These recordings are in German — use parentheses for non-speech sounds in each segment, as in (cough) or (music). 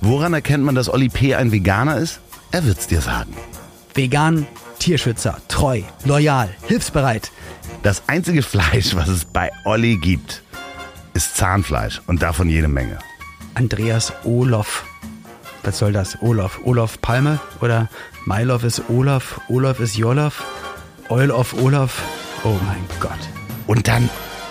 Woran erkennt man, dass Olli P. ein Veganer ist? Er wird's dir sagen. Vegan, Tierschützer, treu, loyal, hilfsbereit. Das einzige Fleisch, was es bei Olli gibt, ist Zahnfleisch und davon jede Menge. Andreas Olof. Was soll das? Olaf. Olaf Palme oder Mylov ist Olaf, Olaf ist Jolaf, Oil of Olaf. Oh mein Gott. Und dann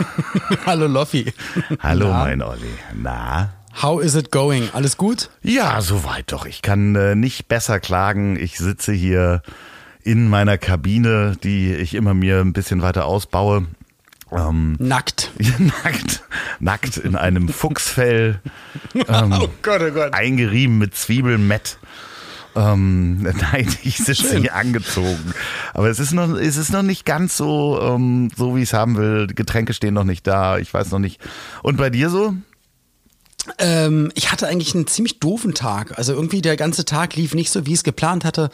(laughs) Hallo Loffi. Hallo, Na? mein Olli. Na? How is it going? Alles gut? Ja, soweit doch. Ich kann äh, nicht besser klagen. Ich sitze hier in meiner Kabine, die ich immer mir ein bisschen weiter ausbaue. Ähm, Nackt. (laughs) nackt, nackt in einem Fuchsfell, (laughs) ähm, Oh Gott, oh Gott. eingerieben mit Zwiebelmett. Ähm, (laughs) nein, ich sitze hier angezogen. Aber es ist noch, es ist noch nicht ganz so, ähm, so wie ich es haben will. Getränke stehen noch nicht da. Ich weiß noch nicht. Und bei dir so? Ähm, ich hatte eigentlich einen ziemlich doofen Tag. Also irgendwie der ganze Tag lief nicht so, wie ich es geplant hatte.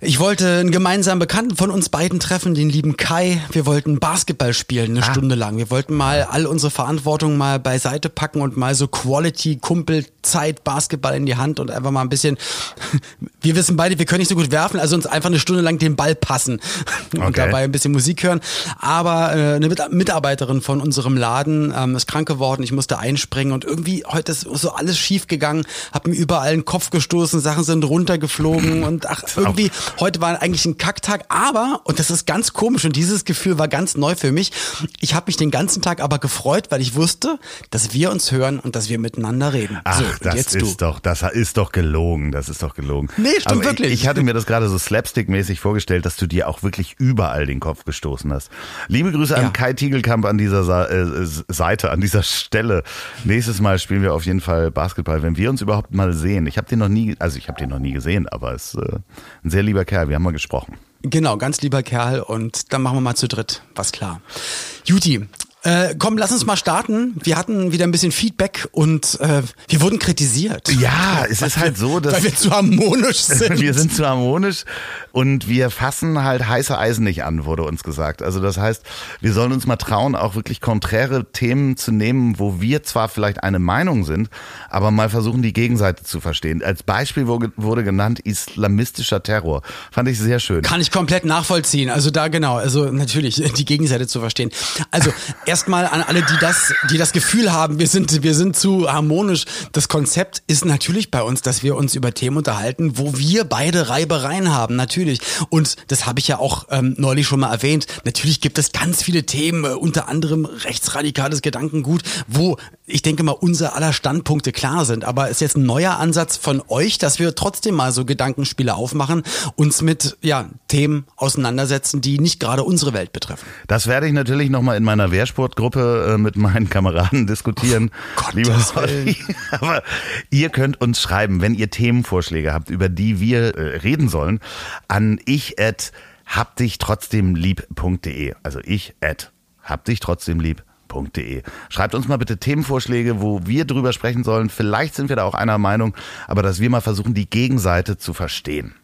Ich wollte einen gemeinsamen Bekannten von uns beiden treffen, den lieben Kai. Wir wollten Basketball spielen, eine Stunde lang. Wir wollten mal all unsere Verantwortung mal beiseite packen und mal so Quality-Kumpel-Zeit Basketball in die Hand und einfach mal ein bisschen. (laughs) Wir wissen beide, wir können nicht so gut werfen, also uns einfach eine Stunde lang den Ball passen (laughs) und Okay. dabei ein bisschen Musik hören. Aber äh, eine Mit Mitarbeiterin von unserem Laden ähm, ist krank geworden. Ich musste einspringen und irgendwie heute ist so alles schief gegangen. Hab mir überall den Kopf gestoßen, Sachen sind runtergeflogen und ach, irgendwie heute war eigentlich ein Kacktag. Aber und das ist ganz komisch und dieses Gefühl war ganz neu für mich. Ich habe mich den ganzen Tag aber gefreut, weil ich wusste, dass wir uns hören und dass wir miteinander reden. Ach, so, das ist du. doch, das ist doch gelogen. Das ist doch gelogen. Nee, stimmt Aber wirklich. Ich, ich hatte mir das gerade so slapstick-mäßig vorgestellt, dass du dir auch wirklich überall den Kopf gestoßen hast. Liebe Grüße Ja. an Kai Tiegelkamp an dieser Sa äh, Seite, an dieser Stelle. Nächstes Mal spielen wir auf jeden Fall Basketball, wenn wir uns überhaupt mal sehen. Ich habe den noch nie, also ich habe den noch nie gesehen, aber es ist äh, ein sehr lieber Kerl. Wir haben mal gesprochen. Genau, ganz lieber Kerl und dann machen wir mal zu dritt, was klar. Juti, äh, komm, lass uns mal starten. Wir hatten wieder ein bisschen Feedback und äh, wir wurden kritisiert. Ja, es ist halt so, dass Weil wir zu harmonisch (laughs) sind. wir sind zu harmonisch und wir fassen halt heiße Eisen nicht an, wurde uns gesagt. Also das heißt, wir sollen uns mal trauen, auch wirklich konträre Themen zu nehmen, wo wir zwar vielleicht eine Meinung sind, aber mal versuchen, die Gegenseite zu verstehen. Als Beispiel wurde wurde genannt islamistischer Terror. Fand ich sehr schön. Kann ich komplett nachvollziehen. Also da genau, also natürlich die Gegenseite zu verstehen. Also erstmal an alle, die das, die das Gefühl haben, wir sind, wir sind zu harmonisch. Das Konzept ist natürlich bei uns, dass wir uns über Themen unterhalten, wo wir beide Reibereien haben, natürlich. Und das habe ich ja auch ähm, neulich schon mal erwähnt. Natürlich gibt es ganz viele Themen, äh, unter anderem rechtsradikales Gedankengut, wo ich denke mal unser aller Standpunkte klar sind. Aber ist jetzt ein neuer Ansatz von euch, dass wir trotzdem mal so Gedankenspiele aufmachen, uns mit ja, Themen auseinandersetzen, die nicht gerade unsere Welt betreffen. Das werde ich natürlich nochmal in meiner Wehrsportgruppe äh, mit meinen Kameraden diskutieren. (laughs) Gottes lieber. Olli. (laughs) Aber ihr könnt uns schreiben, wenn ihr Themenvorschläge habt, über die wir äh, reden sollen, an ich at habdichtrotzdemlieb.de. Also ich at habdichtrotzdemlieb.de. Schreibt uns mal bitte Themenvorschläge, wo wir drüber sprechen sollen. Vielleicht sind wir da auch einer Meinung, aber dass wir mal versuchen, die Gegenseite zu verstehen.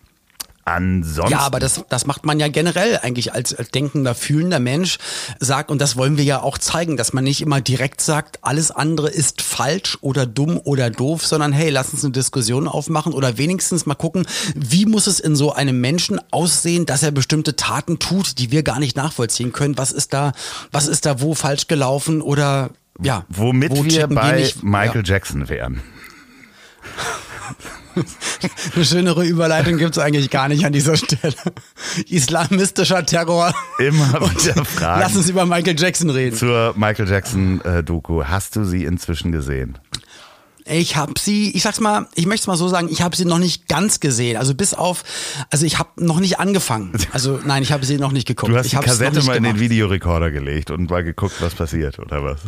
Ansonsten. Ja, aber das, das macht man ja generell eigentlich als, als denkender, fühlender Mensch sagt, und das wollen wir ja auch zeigen, dass man nicht immer direkt sagt, alles andere ist falsch oder dumm oder doof, sondern hey, lass uns eine Diskussion aufmachen oder wenigstens mal gucken, wie muss es in so einem Menschen aussehen, dass er bestimmte Taten tut, die wir gar nicht nachvollziehen können. Was ist da, was ist da wo falsch gelaufen oder ja, Womit wo wir bei nicht? Michael Ja. Jackson wären. (laughs) Eine schönere Überleitung gibt's eigentlich gar nicht an dieser Stelle. Islamistischer Terror. Immer wieder Fragen. Lass uns über Michael Jackson reden. zur Michael Jackson äh. Hast du sie inzwischen gesehen? Ich habe sie, ich sag's mal, ich möchte es mal so sagen, ich habe sie noch nicht ganz gesehen. Also bis auf, also ich habe noch nicht angefangen. Also nein, ich habe sie noch nicht geguckt. Du hast ich die Kassette mal in den gemacht. Videorekorder gelegt und mal geguckt, was passiert, oder was?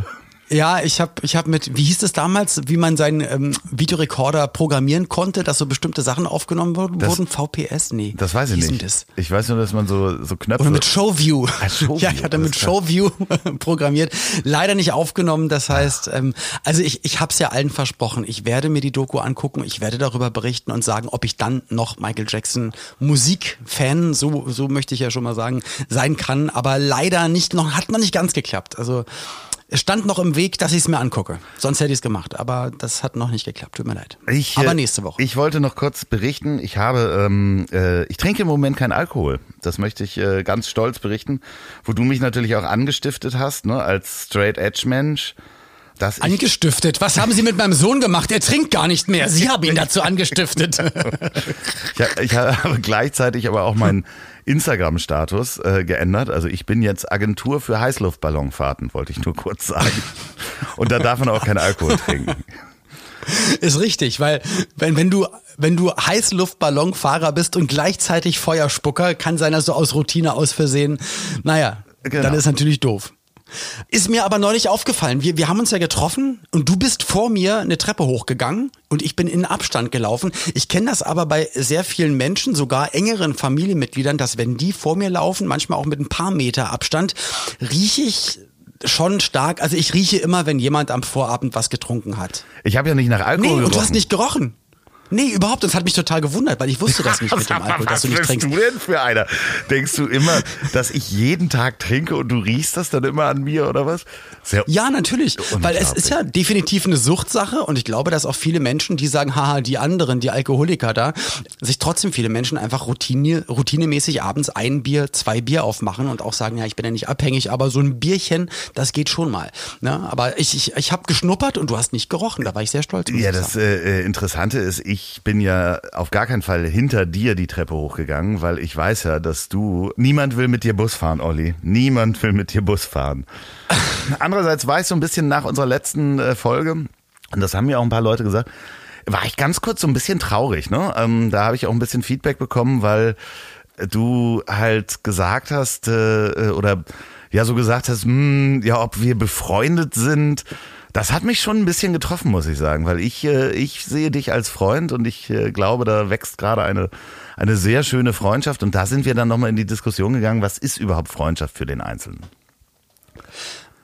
Ja, ich habe ich hab mit, wie hieß es damals, wie man seinen ähm, Videorekorder programmieren konnte, dass so bestimmte Sachen aufgenommen wurden? Das- wurden VPS? Nee. Das weiß ich nicht. Das? Ich weiß nur, dass man so, so Knöpfe. Oder mit Showview. Ah, Showview, ja, ich hatte mit. Showview (laughs) programmiert. Leider nicht aufgenommen. Das heißt, ähm, also ich, ich habe es ja allen versprochen. Ich werde mir die Doku angucken. Ich werde darüber berichten und sagen, ob ich dann noch Michael Jackson Musikfan, so, so möchte ich ja schon mal sagen, sein kann. Aber leider nicht noch, hat noch nicht ganz geklappt. Also es stand noch im Weg, dass ich es mir angucke. Sonst hätte ich es gemacht. Aber das hat noch nicht geklappt. Tut mir leid. Ich, aber äh, nächste Woche. Ich wollte noch kurz berichten. Ich habe, ähm, äh, ich trinke im Moment keinen Alkohol. Das möchte ich äh, ganz stolz berichten, wo du mich natürlich auch angestiftet hast, ne, als Straight Edge Mensch. Dass Angestiftet. Was haben Sie mit meinem Sohn gemacht? Er trinkt gar nicht mehr. Sie haben ihn dazu angestiftet. (laughs) ich, ich habe gleichzeitig aber auch meinen Instagram-Status äh, geändert. Also ich bin jetzt Agentur für Heißluftballonfahrten, wollte ich nur kurz sagen. Und da darf man auch keinen Alkohol trinken. Ist richtig, weil wenn, wenn du wenn du Heißluftballonfahrer bist und gleichzeitig Feuerspucker, kann sein, dass du aus Routine aus Versehen, naja, Genau. dann ist natürlich doof. Ist mir aber neulich aufgefallen. Wir, wir haben uns ja getroffen und du bist vor mir eine Treppe hochgegangen und ich bin in Abstand gelaufen. Ich kenne das aber bei sehr vielen Menschen, sogar engeren Familienmitgliedern, dass wenn die vor mir laufen, manchmal auch mit ein paar Meter Abstand, rieche ich schon stark. Also ich rieche immer, wenn jemand am Vorabend was getrunken hat. Ich habe ja nicht nach Nee, Alkohol und du gerochen. hast nicht gerochen. Nee, überhaupt. Das hat mich total gewundert, weil ich wusste das nicht (laughs) mit dem Alkohol, dass du nicht Was trinkst. bist du denn für einer? Denkst du immer, dass ich jeden Tag trinke und du riechst das dann immer an mir oder was? Sehr Ja, natürlich. Weil es ist ja definitiv eine Suchtsache und ich glaube, dass auch viele Menschen, die sagen, haha, die anderen, die Alkoholiker da, sich trotzdem viele Menschen einfach routine, routinemäßig abends ein Bier, zwei Bier aufmachen und auch sagen, ja, ich bin ja nicht abhängig, aber so ein Bierchen, das geht schon mal. Ne? Aber ich, ich, ich habe geschnuppert und du hast nicht gerochen. Da war ich sehr stolz. Ja, das äh, äh, Interessante ist, ich bin ja auf gar keinen Fall hinter dir die Treppe hochgegangen, weil ich weiß ja, dass du, niemand will mit dir Bus fahren, Olli. Niemand will mit dir Bus fahren. (laughs) Andererseits war ich so ein bisschen nach unserer letzten äh, Folge, und das haben mir auch ein paar Leute gesagt, war ich ganz kurz so ein bisschen traurig. Ne? Ähm, da habe ich auch ein bisschen Feedback bekommen, weil du halt gesagt hast, äh, äh, oder ja so gesagt hast, hm, ja, ob wir befreundet sind. Das hat mich schon ein bisschen getroffen, muss ich sagen, weil ich, äh, ich sehe dich als Freund und ich äh, glaube, da wächst gerade eine, eine sehr schöne Freundschaft und da sind wir dann nochmal in die Diskussion gegangen, was ist überhaupt Freundschaft für den Einzelnen?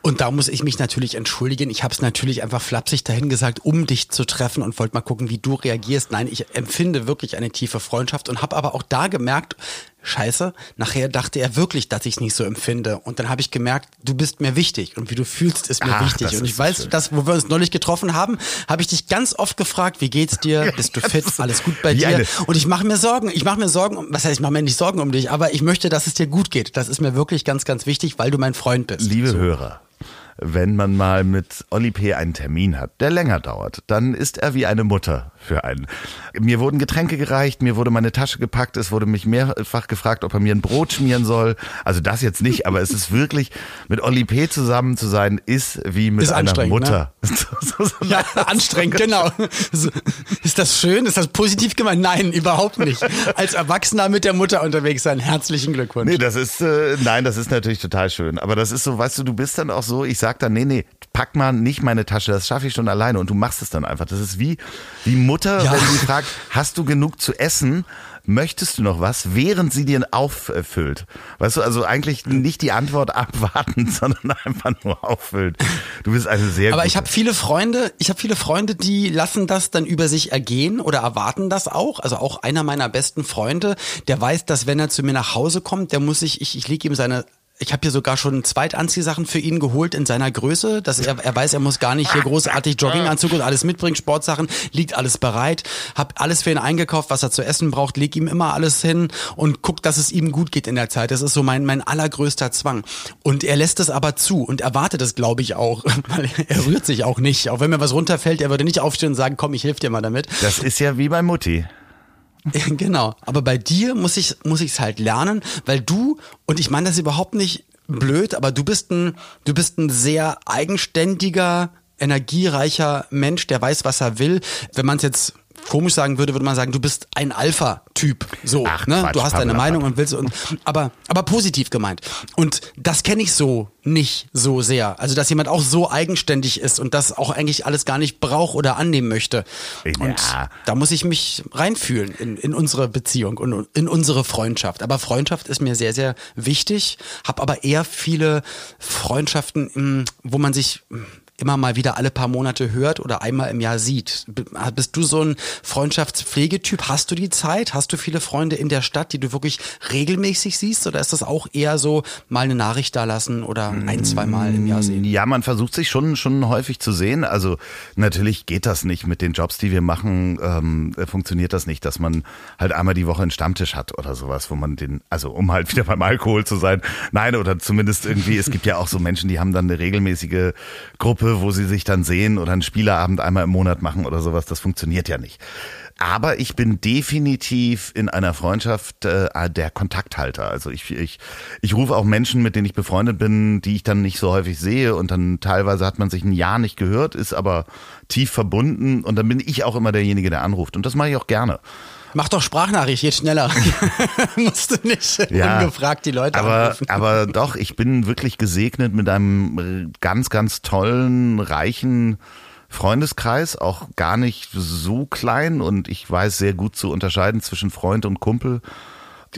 Und da muss ich mich natürlich entschuldigen. Ich habe es natürlich einfach flapsig dahin gesagt, um dich zu treffen und wollte mal gucken, wie du reagierst. Nein, ich empfinde wirklich eine tiefe Freundschaft und habe aber auch da gemerkt, scheiße, nachher dachte er wirklich, dass ich es nicht so empfinde. Und dann habe ich gemerkt, du bist mir wichtig und wie du fühlst, ist mir Ach, wichtig. Und ich so weiß, schön. dass, wo wir uns neulich getroffen haben, habe ich dich ganz oft gefragt, wie geht's dir? (laughs) Bist du fit? Alles gut bei Wie dir? eine- Und ich mache mir Sorgen. Ich mache mir Sorgen, um- was heißt, ich mache mir nicht Sorgen um dich, aber ich möchte, dass es dir gut geht. Das ist mir wirklich ganz, ganz wichtig, weil du mein Freund bist. Liebe Hörer, wenn man mal mit Olli P. einen Termin hat, der länger dauert, dann ist er wie eine Mutter für einen. Mir wurden Getränke gereicht, mir wurde meine Tasche gepackt, es wurde mich mehrfach gefragt, ob er mir ein Brot schmieren soll. Also das jetzt nicht, aber es ist wirklich, mit Olli P. zusammen zu sein, ist wie mit Ist einer anstrengend, Mutter. (laughs) So- so- Ja, anstrengend, genau. So, Ist das schön? Ist das positiv gemeint? Nein, überhaupt nicht. Als Erwachsener mit der Mutter unterwegs sein. Herzlichen Glückwunsch. Nee, das ist, äh, nein, das ist natürlich total schön. Aber das ist so, weißt du, du bist dann auch so, ich sag dann, nee, nee, pack mal nicht meine Tasche, das schaffe ich schon alleine und du machst es dann einfach. Das ist wie, wie Mutter, Ja. wenn sie fragt, hast du genug zu essen? Möchtest du noch was, während sie dir auffüllt? Weißt du, also eigentlich nicht die Antwort (laughs) abwarten, sondern einfach nur auffüllt. Du bist eine sehr Aber gute. ich habe viele Freunde, ich habe viele Freunde, die lassen das dann über sich ergehen oder erwarten das auch. Also auch einer meiner besten Freunde, der weiß, dass wenn er zu mir nach Hause kommt, der muss sich, ich, ich lege ihm seine ich habe hier sogar schon Zweitanziehsachen für ihn geholt in seiner Größe, dass er, er weiß, er muss gar nicht hier großartig Jogginganzug und alles mitbringen, Sportsachen, liegt alles bereit, hab alles für ihn eingekauft, was er zu essen braucht, leg ihm immer alles hin und guck, dass es ihm gut geht in der Zeit. Das ist so mein, mein allergrößter Zwang. Und er lässt es aber zu und erwartet es, glaube ich, auch, (laughs) weil er rührt sich auch nicht. Auch wenn mir was runterfällt, er würde nicht aufstehen und sagen, komm, ich helfe dir mal damit. das ist ja wie bei Mutti. (laughs) Genau. Aber bei dir muss ich muss ich's halt lernen, weil du und ich meine das überhaupt nicht blöd, aber du bist ein du bist ein sehr eigenständiger, energiereicher Mensch, der weiß, was er will. Wenn man es jetzt komisch sagen würde, würde man sagen, du bist ein Alpha-Typ. So, Ach, ne? Quatsch, du hast deine Meinung und willst und aber aber positiv gemeint. Und das kenne ich so nicht so sehr. Also dass jemand auch so eigenständig ist und das auch eigentlich alles gar nicht braucht oder annehmen möchte. Ja. Und da muss ich mich reinfühlen in, in unsere Beziehung und in unsere Freundschaft. Aber Freundschaft ist mir sehr sehr wichtig. Hab aber eher viele Freundschaften, mh, wo man sich mh, immer mal wieder alle paar Monate hört oder einmal im Jahr sieht. B- Bist du so ein Freundschaftspflegetyp? Hast du die Zeit? Hast du viele Freunde in der Stadt, die du wirklich regelmäßig siehst? Oder ist das auch eher so mal eine Nachricht da lassen oder ein, zwei im Jahr sehen? Ja, man versucht sich schon, schon häufig zu sehen. Also natürlich geht das nicht mit den Jobs, die wir machen, ähm, äh, funktioniert das nicht, dass man halt einmal die Woche einen Stammtisch hat oder sowas, wo man den, also um halt wieder beim Alkohol zu sein. Nein, oder zumindest irgendwie, es gibt ja auch so Menschen, die haben dann eine regelmäßige Gruppe, wo sie sich dann sehen oder einen Spieleabend einmal im Monat machen oder sowas. Das funktioniert ja nicht. Aber ich bin definitiv in einer Freundschaft äh, der Kontakthalter. Also ich, ich, ich rufe auch Menschen, mit denen ich befreundet bin, die ich dann nicht so häufig sehe und dann teilweise hat man sich ein Jahr nicht gehört, ist aber tief verbunden und dann bin ich auch immer derjenige, der anruft. Und das mache ich auch gerne. Mach doch Sprachnachricht, geht schneller. (laughs) Musst du nicht Ja, ungefragt die Leute aber, anrufen. aber doch, ich bin wirklich gesegnet mit einem ganz, ganz tollen, reichen Freundeskreis, auch gar nicht so klein und ich weiß sehr gut zu unterscheiden zwischen Freund und Kumpel.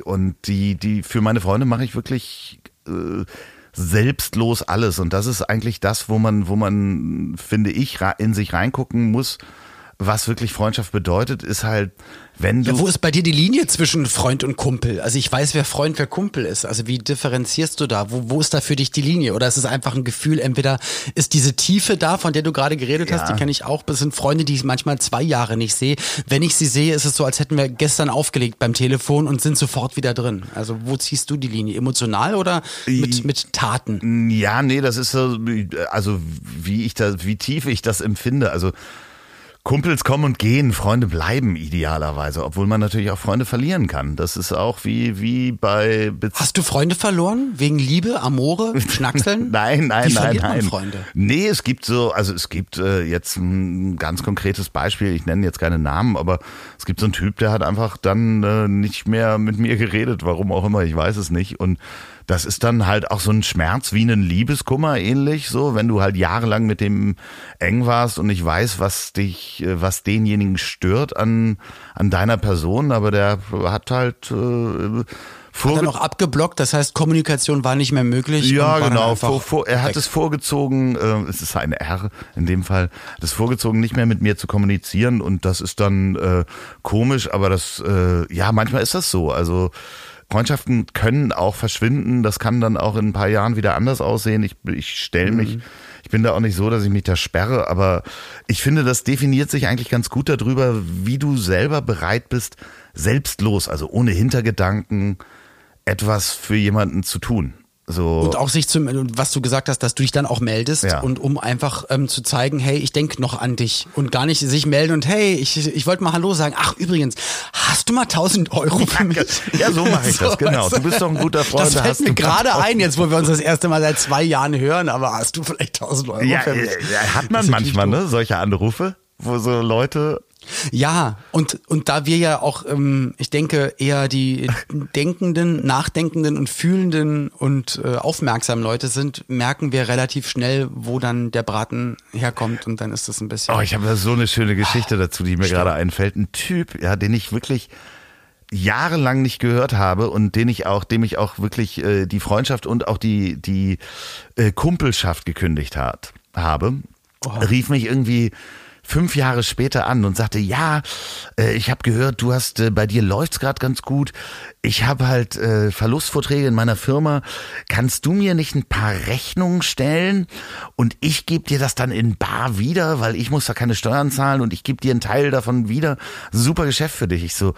Und die, die, für meine Freunde mache ich wirklich äh, selbstlos alles. Und das ist eigentlich das, wo man, wo man, finde ich, in sich reingucken muss, was wirklich Freundschaft bedeutet, ist halt, wenn du. Ja, wo ist bei dir die Linie zwischen Freund und Kumpel? Also ich weiß, wer Freund, wer Kumpel ist. Also wie differenzierst du da? Wo, wo ist da für dich die Linie? Oder ist es einfach ein Gefühl, entweder ist diese Tiefe da, von der du gerade geredet hast, Ja. die kenne ich auch. Das sind Freunde, die ich manchmal zwei Jahre nicht sehe. Wenn ich sie sehe, ist es so, als hätten wir gestern aufgelegt beim Telefon und sind sofort wieder drin. Also wo ziehst du die Linie? Emotional oder mit, mit Taten? Ja, nee, das ist so, also wie ich da, wie tief ich das empfinde. Also Kumpels kommen und gehen, Freunde bleiben idealerweise, obwohl man natürlich auch Freunde verlieren kann. Das ist auch wie, wie bei Beziehungen. Hast du Freunde verloren? Wegen Liebe, Amore, (laughs) Schnackseln? Nein, nein, Wie nein, nein. Freunde? Nee, es gibt so, also es gibt äh, jetzt ein ganz konkretes Beispiel, ich nenne jetzt keine Namen, aber es gibt so einen Typ, der hat einfach dann äh, nicht mehr mit mir geredet, warum auch immer, ich weiß es nicht. Und das ist dann halt auch so ein Schmerz wie ein Liebeskummer ähnlich, so, wenn du halt jahrelang mit dem eng warst und ich weiß, was dich, äh, was denjenigen stört an, an deiner Person, aber der hat halt äh, Hat vorge- er noch abgeblockt, das heißt Kommunikation war nicht mehr möglich. ja, genau. Vor, vor, er hat weg. es vorgezogen, äh, es ist eine R in dem Fall, hat es vorgezogen, nicht mehr mit mir zu kommunizieren und das ist dann äh, komisch, aber das, äh, ja, manchmal ist das so. Also Freundschaften können auch verschwinden, das kann dann auch in ein paar Jahren wieder anders aussehen. Ich, ich stelle mich, ich bin da auch nicht so, dass ich mich da sperre, aber ich finde, das definiert sich eigentlich ganz gut darüber, wie du selber bereit bist, selbstlos, also ohne Hintergedanken, etwas für jemanden zu tun. So. Und auch sich zum, was du gesagt hast, dass du dich dann auch meldest Ja. und um einfach ähm, zu zeigen, hey, ich denk noch an dich und gar nicht sich melden und hey, ich, ich wollte mal Hallo sagen. Ach, übrigens, hast du mal 1000 Euro für mich? Ja, so mache ich (laughs) das, genau. Du bist doch ein guter Freund, Das da fällt mir gerade 1000 ein, jetzt wo wir uns das erste Mal seit zwei Jahren hören, aber hast du vielleicht 1000 Euro Ja, für mich? äh, hat Das man manchmal, ne, solche Anrufe, wo so Leute Ja, und, und da wir ja auch, ähm, ich denke, eher die denkenden, nachdenkenden und fühlenden und äh, aufmerksamen Leute sind, merken wir relativ schnell, wo dann der Braten herkommt und dann ist das ein bisschen. Oh, ich habe da so eine schöne Geschichte dazu, die mir gerade einfällt. Ein Typ, ja, den ich wirklich jahrelang nicht gehört habe und den ich auch, dem ich auch wirklich äh, die Freundschaft und auch die die äh, Kumpelschaft gekündigt hat, habe, rief mich irgendwie fünf Jahre später an und sagte, ja, äh, ich habe gehört, du hast äh, bei dir läuft's gerade ganz gut. Ich habe halt äh, Verlustvorträge in meiner Firma. Kannst du mir nicht ein paar Rechnungen stellen und ich gebe dir das dann in bar wieder, weil ich muss da keine Steuern zahlen und ich gebe dir einen Teil davon wieder. Super Geschäft für dich. Ich so,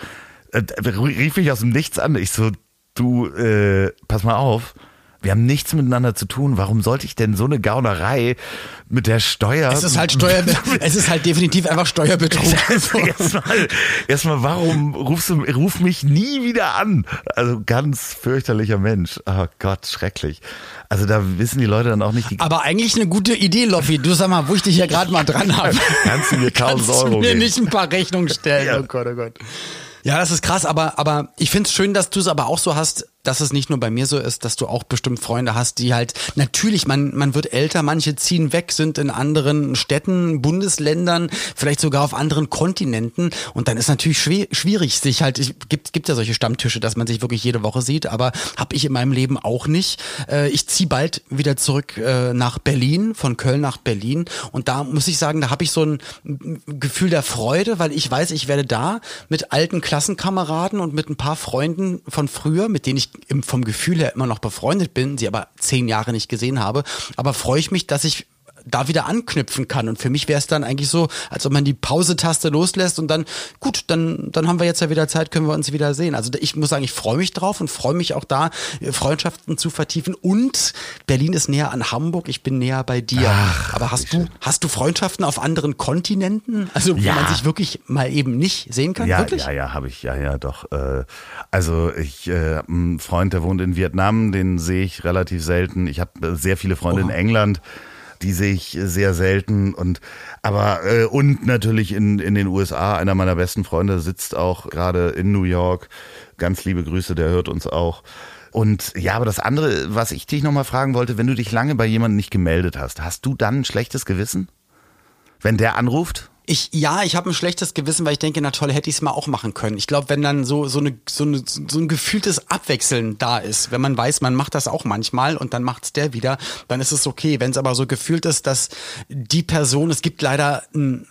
äh, rief mich aus dem Nichts an. Ich so, du, äh, pass mal auf. Wir haben nichts miteinander zu tun. Warum sollte ich denn so eine Gaunerei mit der Steuer? Es ist halt Steuer, es ist halt definitiv einfach Steuerbetrug. (laughs) erstmal, erstmal, warum rufst du, ruf mich nie wieder an? Also ganz fürchterlicher Mensch. Oh Gott, schrecklich. Also da wissen die Leute dann auch nicht. Die Aber eigentlich eine gute Idee, Loffi. Du sag mal, wo ich dich ja gerade mal dran habe. Kannst du mir 1000 Euro du mir geben? nicht ein paar Rechnungen stellen? Ja. Oh Gott, oh Gott. Ja, das ist krass, aber, aber ich find's schön, dass du es aber auch so hast, dass es nicht nur bei mir so ist, dass du auch bestimmt Freunde hast, die halt, natürlich, man, man wird älter, manche ziehen weg, sind in anderen Städten, Bundesländern, vielleicht sogar auf anderen Kontinenten und dann ist natürlich schwer, schwierig, sich halt, es gibt, gibt ja solche Stammtische, dass man sich wirklich jede Woche sieht, aber habe ich in meinem Leben auch nicht. Äh, ich ziehe bald wieder zurück äh, nach Berlin, von Köln nach Berlin und da muss ich sagen, da habe ich so ein Gefühl der Freude, weil ich weiß, ich werde da mit alten Klassenkameraden und mit ein paar Freunden von früher, mit denen ich vom Gefühl her immer noch befreundet bin, sie aber zehn Jahre nicht gesehen habe, aber freue ich mich, dass ich da wieder anknüpfen kann. Und für mich wäre es dann eigentlich so, als ob man die Pause-Taste loslässt und dann, gut, dann, dann haben wir jetzt ja wieder Zeit, können wir uns wieder sehen. Also ich muss sagen, ich freue mich drauf und freue mich auch da, äh, Freundschaften zu vertiefen. Und Berlin ist näher an Hamburg, ich bin näher bei dir. Ach, Aber hast du, hast du Freundschaften auf anderen Kontinenten? Also wo Ja. man sich wirklich mal eben nicht sehen kann? Ja, wirklich? ja, ja, habe ich, ja, ja, doch. Äh, also ich äh, einen Freund, der wohnt in Vietnam, den sehe ich relativ selten. Ich habe äh, sehr viele Freunde in Oha. England, die sehe ich sehr selten. Und aber äh, und natürlich in, in den USA, einer meiner besten Freunde sitzt auch gerade in New York. Ganz liebe Grüße, der hört uns auch. Und ja, aber das andere, was ich dich nochmal fragen wollte, wenn du dich lange bei jemandem nicht gemeldet hast, hast du dann ein schlechtes Gewissen? Wenn der anruft? Ich, ja, ich habe ein schlechtes Gewissen, weil ich denke, na toll, hätte ich es mal auch machen können. Ich glaube, wenn dann so, so, eine, so, eine, so ein gefühltes Abwechseln da ist, wenn man weiß, man macht das auch manchmal und dann macht's der wieder, dann ist es okay. Wenn es aber so gefühlt ist, dass die Person, es gibt leider ein,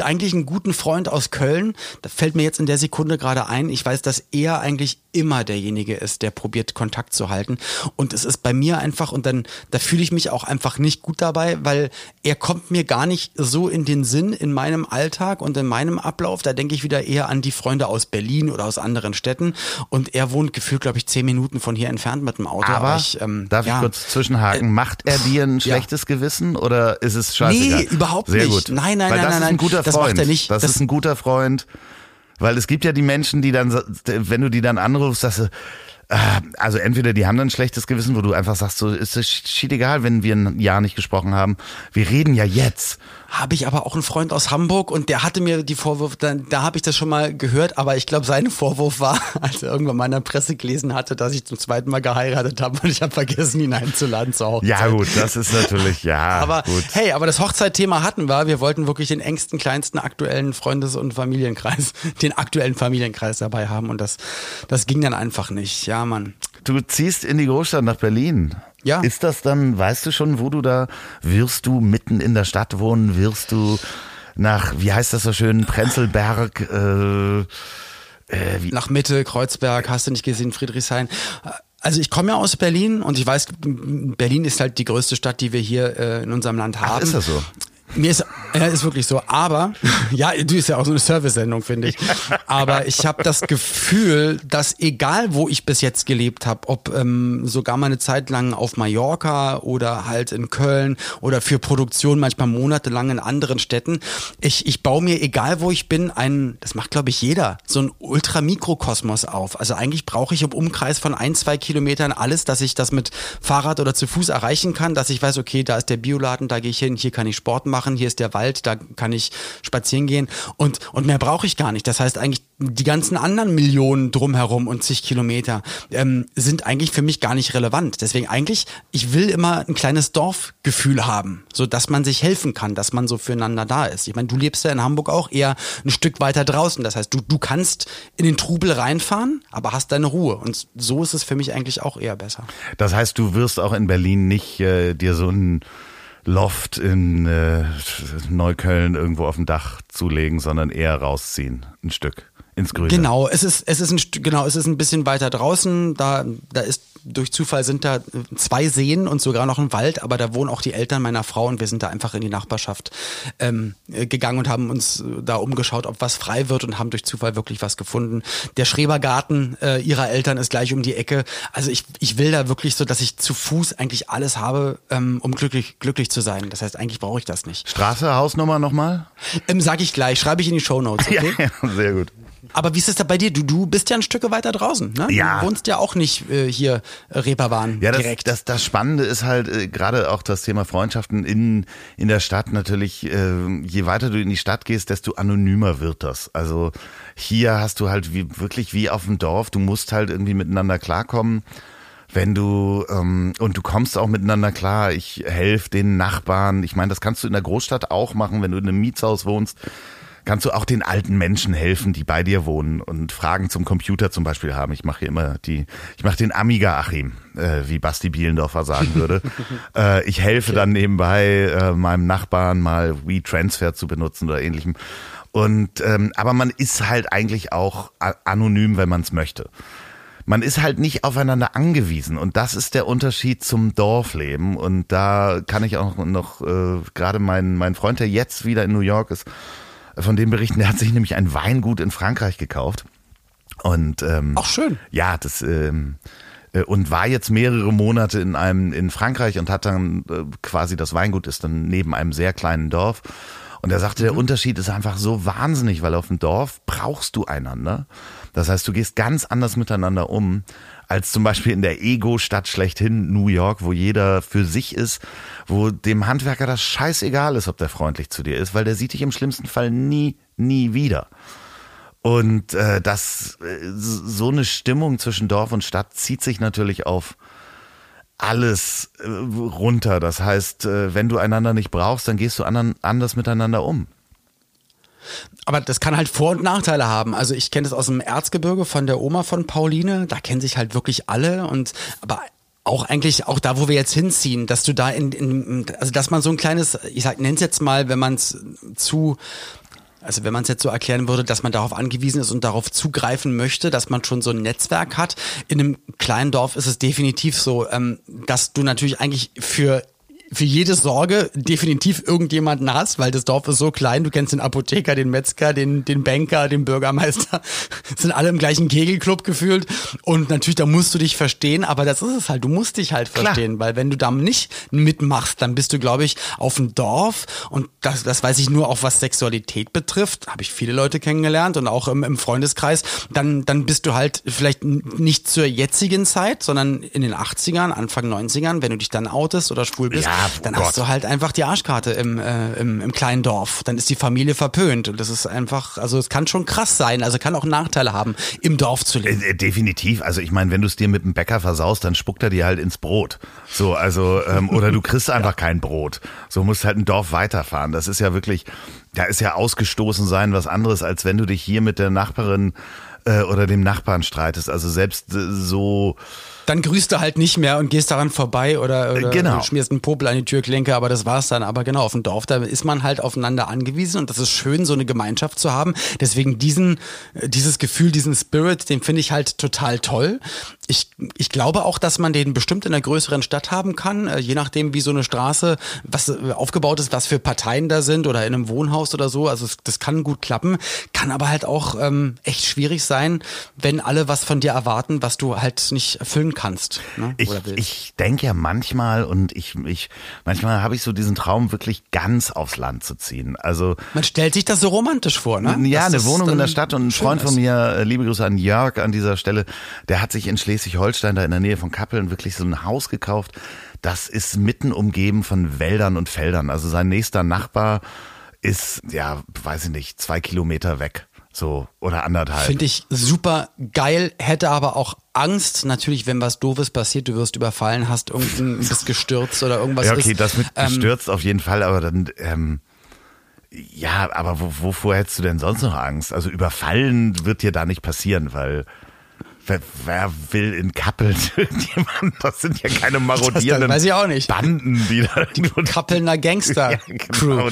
eigentlich einen guten Freund aus Köln, da fällt mir jetzt in der Sekunde gerade ein, ich weiß, dass er eigentlich immer derjenige ist, der probiert Kontakt zu halten und es ist bei mir einfach und dann da fühle ich mich auch einfach nicht gut dabei, weil er kommt mir gar nicht so in den Sinn in meinem Alltag und in meinem Ablauf, da denke ich wieder eher an die Freunde aus Berlin oder aus anderen Städten und er wohnt gefühlt, glaube ich, zehn Minuten von hier entfernt mit dem Auto. Aber ich, ähm, darf ja. ich kurz zwischenhaken? Macht er dir ein schlechtes Gewissen oder ist es scheißegal? Nee, überhaupt Sehr nicht. Gut. Nein, nein, Weil nein, nein, ist ein guter Das Freund. macht er nicht. Das, Das- ist ein guter Freund, weil es gibt ja die Menschen, die dann, wenn du die dann anrufst, du, äh, also entweder die haben dann ein schlechtes Gewissen, wo du einfach sagst, so ist es shit egal, wenn wir ein Jahr nicht gesprochen haben. Wir reden ja jetzt. Habe ich aber auch einen Freund aus Hamburg und der hatte mir die Vorwürfe, da, da habe ich das schon mal gehört, aber ich glaube, sein Vorwurf war, (laughs) als er irgendwann mal in der Presse gelesen hatte, dass ich zum zweiten Mal geheiratet habe und ich habe vergessen, ihn einzuladen zur Hochzeit. Ja gut, das ist natürlich, ja Aber gut. hey, aber das Hochzeitthema hatten wir. Wir wollten wirklich den engsten, kleinsten aktuellen Freundes- und Familienkreis, (laughs) den aktuellen Familienkreis dabei haben und das, das ging dann einfach nicht. Ja, Mann. Du ziehst in die Großstadt nach Berlin. Ja. Ist das dann, weißt du schon, wo du da, wirst du mitten in der Stadt wohnen, wirst du nach, wie heißt das so schön, Prenzlberg, äh, äh, nach Mitte, Kreuzberg, hast du nicht gesehen, Friedrichshain. Also ich komme ja aus Berlin und ich weiß, Berlin ist halt die größte Stadt, die wir hier äh, in unserem Land haben. Ach, ist das so? Mir ist, ja, ist wirklich so. Aber, ja, du ist ja auch so eine Service-Sendung, finde ich. Aber ich habe das Gefühl, dass egal, wo ich bis jetzt gelebt habe, ob ähm, sogar mal eine Zeit lang auf Mallorca oder halt in Köln oder für Produktion manchmal monatelang in anderen Städten, ich, ich baue mir, egal wo ich bin, einen, das macht glaube ich jeder, so ein Ultramikrokosmos auf. Also eigentlich brauche ich im Umkreis von ein, zwei Kilometern alles, dass ich das mit Fahrrad oder zu Fuß erreichen kann, dass ich weiß, okay, da ist der Bioladen, da gehe ich hin, hier kann ich Sport machen, hier ist der Wald, da kann ich spazieren gehen und, und mehr brauche ich gar nicht. Das heißt eigentlich, die ganzen anderen Millionen drumherum und zig Kilometer ähm, sind eigentlich für mich gar nicht relevant. Deswegen eigentlich, ich will immer ein kleines Dorfgefühl haben, so dass man sich helfen kann, dass man so füreinander da ist. Ich meine, du lebst ja in Hamburg auch eher ein Stück weiter draußen. Das heißt, du, du kannst in den Trubel reinfahren, aber hast deine Ruhe. Und so ist es für mich eigentlich auch eher besser. Das heißt, du wirst auch in Berlin nicht äh, dir so ein Loft in äh, Neukölln irgendwo auf dem Dach zulegen, sondern eher rausziehen, ein Stück ins Grüne. Genau, es ist, es ist ein, genau, es ist ein bisschen weiter draußen. Da, da ist durch Zufall sind da zwei Seen und sogar noch ein Wald, aber da wohnen auch die Eltern meiner Frau und wir sind da einfach in die Nachbarschaft ähm, gegangen und haben uns da umgeschaut, ob was frei wird und haben durch Zufall wirklich was gefunden. Der Schrebergarten äh, ihrer Eltern ist gleich um die Ecke. Also ich, ich will da wirklich so, dass ich zu Fuß eigentlich alles habe, ähm, um glücklich, glücklich zu sein. Das heißt, eigentlich brauche ich das nicht. Straße, Hausnummer nochmal? Ähm, sag ich gleich, schreibe ich in die Show Notes. (laughs) Okay? Ja, sehr gut. Aber wie ist es da bei dir? Du, du bist ja ein Stück weiter draußen, ne? Ja. Du wohnst ja auch nicht äh, hier äh, Reeperbahn Ja, das, direkt. das, das Spannende ist halt äh, gerade auch das Thema Freundschaften in, in der Stadt natürlich, äh, je weiter du in die Stadt gehst, desto anonymer wird das. Also hier hast du halt wie, wirklich wie auf dem Dorf, du musst halt irgendwie miteinander klarkommen. Wenn du ähm, und du kommst auch miteinander klar, ich helfe den Nachbarn. Ich meine, das kannst du in der Großstadt auch machen, wenn du in einem Mietshaus wohnst kannst du auch den alten Menschen helfen, die bei dir wohnen und Fragen zum Computer zum Beispiel haben. Ich mache hier immer die, ich mache den Amiga Achim, äh, wie Basti Bielendorfer sagen würde. (laughs) äh, ich helfe okay. dann nebenbei äh, meinem Nachbarn mal WeTransfer zu benutzen oder ähnlichem. Und ähm, aber man ist halt eigentlich auch anonym, wenn man es möchte. Man ist halt nicht aufeinander angewiesen und das ist der Unterschied zum Dorfleben. Und da kann ich auch noch äh, gerade mein mein Freund, der jetzt wieder in New York ist, von dem berichten, der hat sich (laughs) nämlich ein Weingut in Frankreich gekauft. Und ähm, auch schön. Ja, das ähm, äh, und war jetzt mehrere Monate in einem in Frankreich und hat dann äh, quasi das Weingut ist dann neben einem sehr kleinen Dorf. Und er sagte, der mhm. Unterschied ist einfach so wahnsinnig, weil auf dem Dorf brauchst du einander. Das heißt, du gehst ganz anders miteinander um als zum Beispiel in der Ego-Stadt schlechthin New York, wo jeder für sich ist, wo dem Handwerker das scheißegal ist, ob der freundlich zu dir ist, weil der sieht dich im schlimmsten Fall nie, nie wieder. Und äh, das äh, so eine Stimmung zwischen Dorf und Stadt zieht sich natürlich auf alles äh, runter. Das heißt, äh, wenn du einander nicht brauchst, dann gehst du anders miteinander um. Aber das kann halt Vor- und Nachteile haben. Also ich kenne das aus dem Erzgebirge von der Oma von Pauline. Da kennen sich halt wirklich alle und aber auch eigentlich auch da, wo wir jetzt hinziehen, dass du da in, in also dass man so ein kleines, ich sag, nenn's jetzt mal, wenn man es zu also wenn man es jetzt so erklären würde, dass man darauf angewiesen ist und darauf zugreifen möchte, dass man schon so ein Netzwerk hat. In einem kleinen Dorf ist es definitiv so, ähm, dass du natürlich eigentlich für für jede Sorge definitiv irgendjemanden hast, weil das Dorf ist so klein, du kennst den Apotheker, den Metzger, den, den Banker, den Bürgermeister, (laughs) sind alle im gleichen Kegelclub gefühlt. Und natürlich, da musst du dich verstehen, aber das ist es halt, du musst dich halt verstehen, Klar. weil wenn du da nicht mitmachst, dann bist du, glaube ich, auf dem Dorf. Und das, das weiß ich nur auch, was Sexualität betrifft, habe ich viele Leute kennengelernt und auch im, im Freundeskreis, dann, dann bist du halt vielleicht nicht zur jetzigen Zeit, sondern in den 80ern, Anfang 90ern, wenn du dich dann outest oder schwul bist, ja dann oh hast du halt einfach die Arschkarte im, äh, im, im kleinen Dorf. Dann ist die Familie verpönt. Und das ist einfach, also es kann schon krass sein, also kann auch Nachteile haben, im Dorf zu leben. Äh, definitiv. Also ich meine, wenn du es dir mit dem Bäcker versaust, dann spuckt er dir halt ins Brot. So, also, ähm, oder du kriegst (laughs) einfach ja. kein Brot. So musst halt ein Dorf weiterfahren. Das ist ja wirklich, da ist ja ausgestoßen sein was anderes, als wenn du dich hier mit der Nachbarin äh, oder dem Nachbarn streitest. Also selbst äh, so dann grüßt du halt nicht mehr und gehst daran vorbei oder, oder genau. schmierst einen Popel an die Türklinke, aber das war's dann. Aber genau, auf dem Dorf, da ist man halt aufeinander angewiesen und das ist schön, so eine Gemeinschaft zu haben. Deswegen diesen, dieses Gefühl, diesen Spirit, den finde ich halt total toll. Ich, ich glaube auch, dass man den bestimmt in einer größeren Stadt haben kann, äh, je nachdem, wie so eine Straße, was äh, aufgebaut ist, was für Parteien da sind oder in einem Wohnhaus oder so. Also das kann gut klappen, kann aber halt auch ähm, echt schwierig sein, wenn alle was von dir erwarten, was du halt nicht erfüllen kannst. Ne? Ich, ich denke ja manchmal und ich, ich manchmal habe ich so diesen Traum, wirklich ganz aufs Land zu ziehen. Also man stellt sich das so romantisch vor, ne? Ja, Dass eine Wohnung in der Stadt und ein Freund ist. von mir, äh, liebe Grüße an Jörg an dieser Stelle, der hat sich in Schleswig-Holstein da in der Nähe von Kappeln wirklich so ein Haus gekauft. Das ist mitten umgeben von Wäldern und Feldern. Also sein nächster Nachbar ist, ja, weiß ich nicht, zwei Kilometer weg. So, oder anderthalb. Finde ich super geil, hätte aber auch Angst, natürlich, wenn was Doofes passiert, du wirst überfallen, hast irgendein, (laughs) bist gestürzt oder irgendwas. Ja, okay, ist, das mit ähm, gestürzt auf jeden Fall, aber dann, ähm, ja, aber wo, wovor hättest du denn sonst noch Angst? Also überfallen wird dir da nicht passieren, weil Wer, wer, will in Kappeln (laughs) irgendjemand? Das sind ja keine marodierenden das, das weiß ich auch nicht. Banden, die da die Kappelner (laughs) Gangster-Crew. Ja, genau,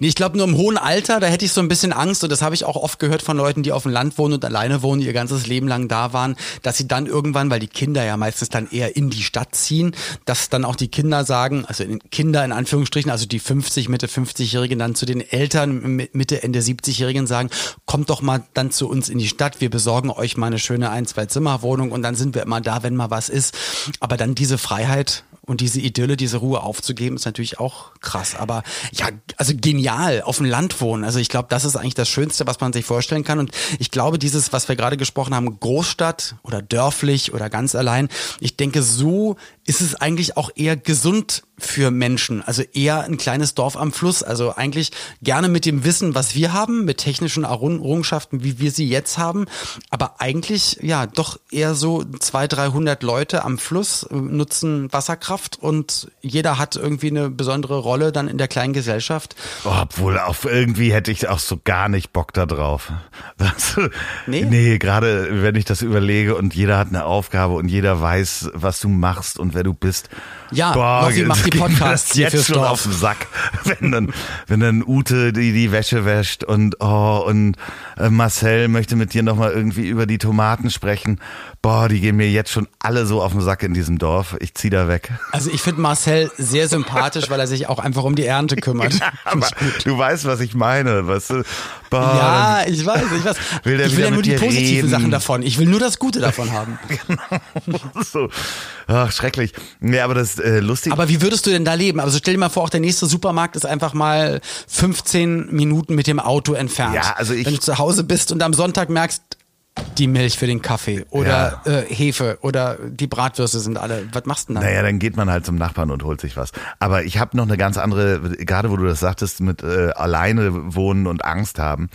Nee, ich glaube nur im hohen Alter, da hätte ich so ein bisschen Angst und das habe ich auch oft gehört von Leuten, die auf dem Land wohnen und alleine wohnen, ihr ganzes Leben lang da waren, dass sie dann irgendwann, weil die Kinder ja meistens dann eher in die Stadt ziehen, dass dann auch die Kinder sagen, also Kinder in Anführungsstrichen, also die 50, Mitte 50-Jährigen dann zu den Eltern Mitte, Ende 70-Jährigen sagen, kommt doch mal dann zu uns in die Stadt, wir besorgen euch mal eine schöne ein, zwei Zimmerwohnung und dann sind wir immer da, wenn mal was ist. Aber dann diese Freiheit und diese Idylle, diese Ruhe aufzugeben, ist natürlich auch krass. Aber ja, also genial, auf dem Land wohnen. Also ich glaube, das ist eigentlich das Schönste, was man sich vorstellen kann. Und ich glaube, dieses, was wir gerade gesprochen haben, Großstadt oder dörflich oder ganz allein, ich denke, so ist es eigentlich auch eher gesund für Menschen. Also eher ein kleines Dorf am Fluss. Also eigentlich gerne mit dem Wissen, was wir haben, mit technischen Errungenschaften, wie wir sie jetzt haben. Aber eigentlich, ja, doch eher so zwei, dreihundert Leute am Fluss äh, nutzen Wasserkraft und jeder hat irgendwie eine besondere Rolle dann in der kleinen Gesellschaft. Oh, obwohl auf irgendwie hätte ich auch so gar nicht Bock da drauf. (laughs) Das, nee, nee gerade wenn ich das überlege und jeder hat eine Aufgabe und jeder weiß, was du machst und wer du bist. Ja, Boah, Loffi macht die Podcasts jetzt fürs schon auf den Sack, (laughs) wenn dann, wenn dann Ute die, die Wäsche wäscht und oh und äh, Marcel möchte mit dir nochmal irgendwie über die Tomaten sprechen. Boah, die gehen mir jetzt schon alle so auf den Sack in diesem Dorf. Ich zieh da weg. Also ich finde Marcel sehr sympathisch, weil er sich auch einfach um die Ernte kümmert. (laughs) Ja, aber du weißt, was ich meine, weißt du? Boah, ja, ich weiß, ich weiß. Will ich will ja nur die positiven reden. Sachen davon. Ich will nur das Gute davon haben. (laughs) genau. So. Ach, schrecklich. Ja, aber das äh, lustig. Aber wie würdest du denn da leben? Also stell dir mal vor, auch der nächste Supermarkt ist einfach mal 15 Minuten mit dem Auto entfernt. Ja, also ich. Wenn du zu Hause bist und am Sonntag merkst, die Milch für den Kaffee oder ja. äh, Hefe oder die Bratwürste sind alle. Was machst du denn dann? Naja, dann geht man halt zum Nachbarn und holt sich was. Aber ich habe noch eine ganz andere, gerade wo du das sagtest, mit äh, alleine wohnen und Angst haben.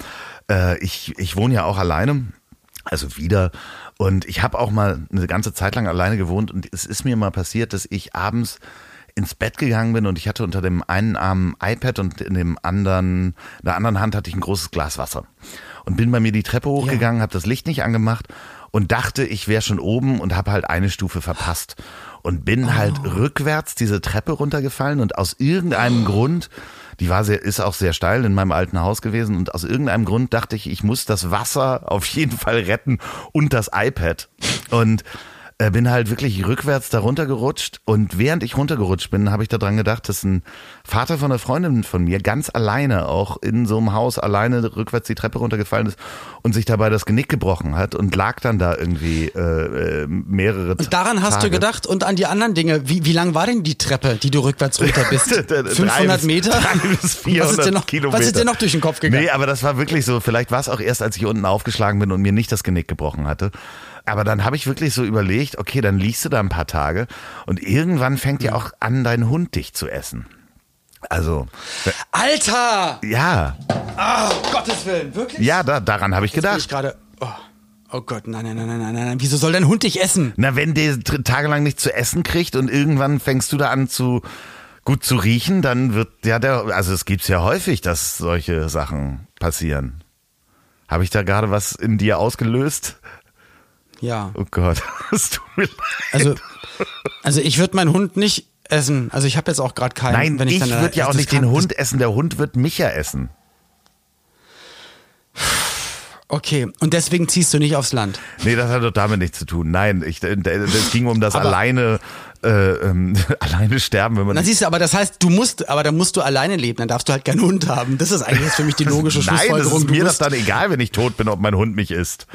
Äh, ich, ich wohne ja auch alleine, also wieder. Und ich habe auch mal eine ganze Zeit lang alleine gewohnt und es ist mir mal passiert, dass ich abends ins Bett gegangen bin und ich hatte unter dem einen Arm iPad und in dem anderen, in der anderen Hand hatte ich ein großes Glas Wasser und bin bei mir die Treppe hochgegangen, ja. habe das Licht nicht angemacht und dachte, ich wäre schon oben und habe halt eine Stufe verpasst und bin oh. halt rückwärts diese Treppe runtergefallen und aus irgendeinem oh. Grund, die war sehr, ist auch sehr steil in meinem alten Haus gewesen und aus irgendeinem Grund dachte ich, ich muss das Wasser auf jeden Fall retten und das iPad und bin halt wirklich rückwärts da runtergerutscht und während ich runtergerutscht bin, habe ich daran gedacht, dass ein Vater von einer Freundin von mir ganz alleine auch in so einem Haus alleine rückwärts die Treppe runtergefallen ist und sich dabei das Genick gebrochen hat und lag dann da irgendwie äh, äh mehrere Und daran hast Tage. du gedacht und an die anderen Dinge. Wie, wie lang war denn die Treppe, die du rückwärts runter (laughs) bist? 500 Meter? Drei bis 400 was ist, noch, Kilometer. was ist dir noch durch den Kopf gegangen? Nee, aber das war wirklich so, vielleicht war es auch erst, als ich unten aufgeschlagen bin und mir nicht das Genick gebrochen hatte. Aber dann habe ich wirklich so überlegt, okay, dann liegst du da ein paar Tage und irgendwann fängt ja auch an, dein Hund dich zu essen. Also. Alter! Ja. Oh, Gottes Willen, wirklich? Ja, da, daran habe ich gedacht. Ich gerade. Oh. Oh Gott, nein, nein, nein, nein, nein, nein. Wieso soll dein Hund dich essen? Na, wenn der tagelang nicht zu essen kriegt und irgendwann fängst du da an zu gut zu riechen, dann wird ja der, also es gibt's ja häufig, dass solche Sachen passieren. Habe ich da gerade was in dir ausgelöst? Ja. Oh Gott, (laughs) es tut mir leid. Also, also ich würde meinen Hund nicht essen. Also ich habe jetzt auch gerade keinen. Nein, wenn ich, ich würde ja auch nicht den Hund essen. Der Hund wird mich ja essen. Okay, und deswegen ziehst du nicht aufs Land? Nee, das hat doch damit nichts zu tun. Nein, ich, das ging um das aber, alleine, äh, ähm, (laughs) alleine sterben, wenn man. Dann siehst du, aber das heißt, du musst, aber dann musst du alleine leben, dann darfst du halt keinen Hund haben. Das ist eigentlich für mich die logische Schlussfolgerung. (laughs) Nein, das ist mir das dann egal, wenn ich tot bin, ob mein Hund mich isst.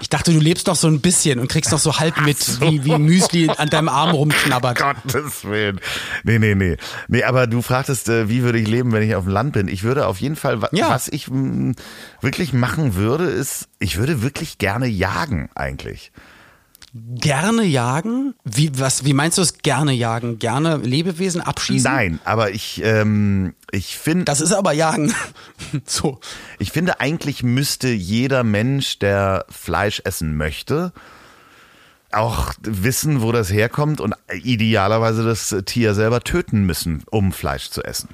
Ich dachte, du lebst noch so ein bisschen und kriegst noch so halb mit, so. wie, wie Müsli an deinem Arm rumknabbert. Gottes Willen. Nee, nee, nee. Nee, aber du fragtest, äh, wie würde ich leben, wenn ich auf dem Land bin? Ich würde auf jeden Fall, ja. was ich mm, wirklich machen würde, ist, ich würde wirklich gerne jagen eigentlich gerne jagen? Wie, was, wie meinst du es gerne jagen? Gerne Lebewesen abschießen? Nein, aber ich, ähm, ich finde. Das ist aber jagen. (laughs) so. Ich finde, eigentlich müsste jeder Mensch, der Fleisch essen möchte, auch wissen, wo das herkommt und idealerweise das Tier selber töten müssen, um Fleisch zu essen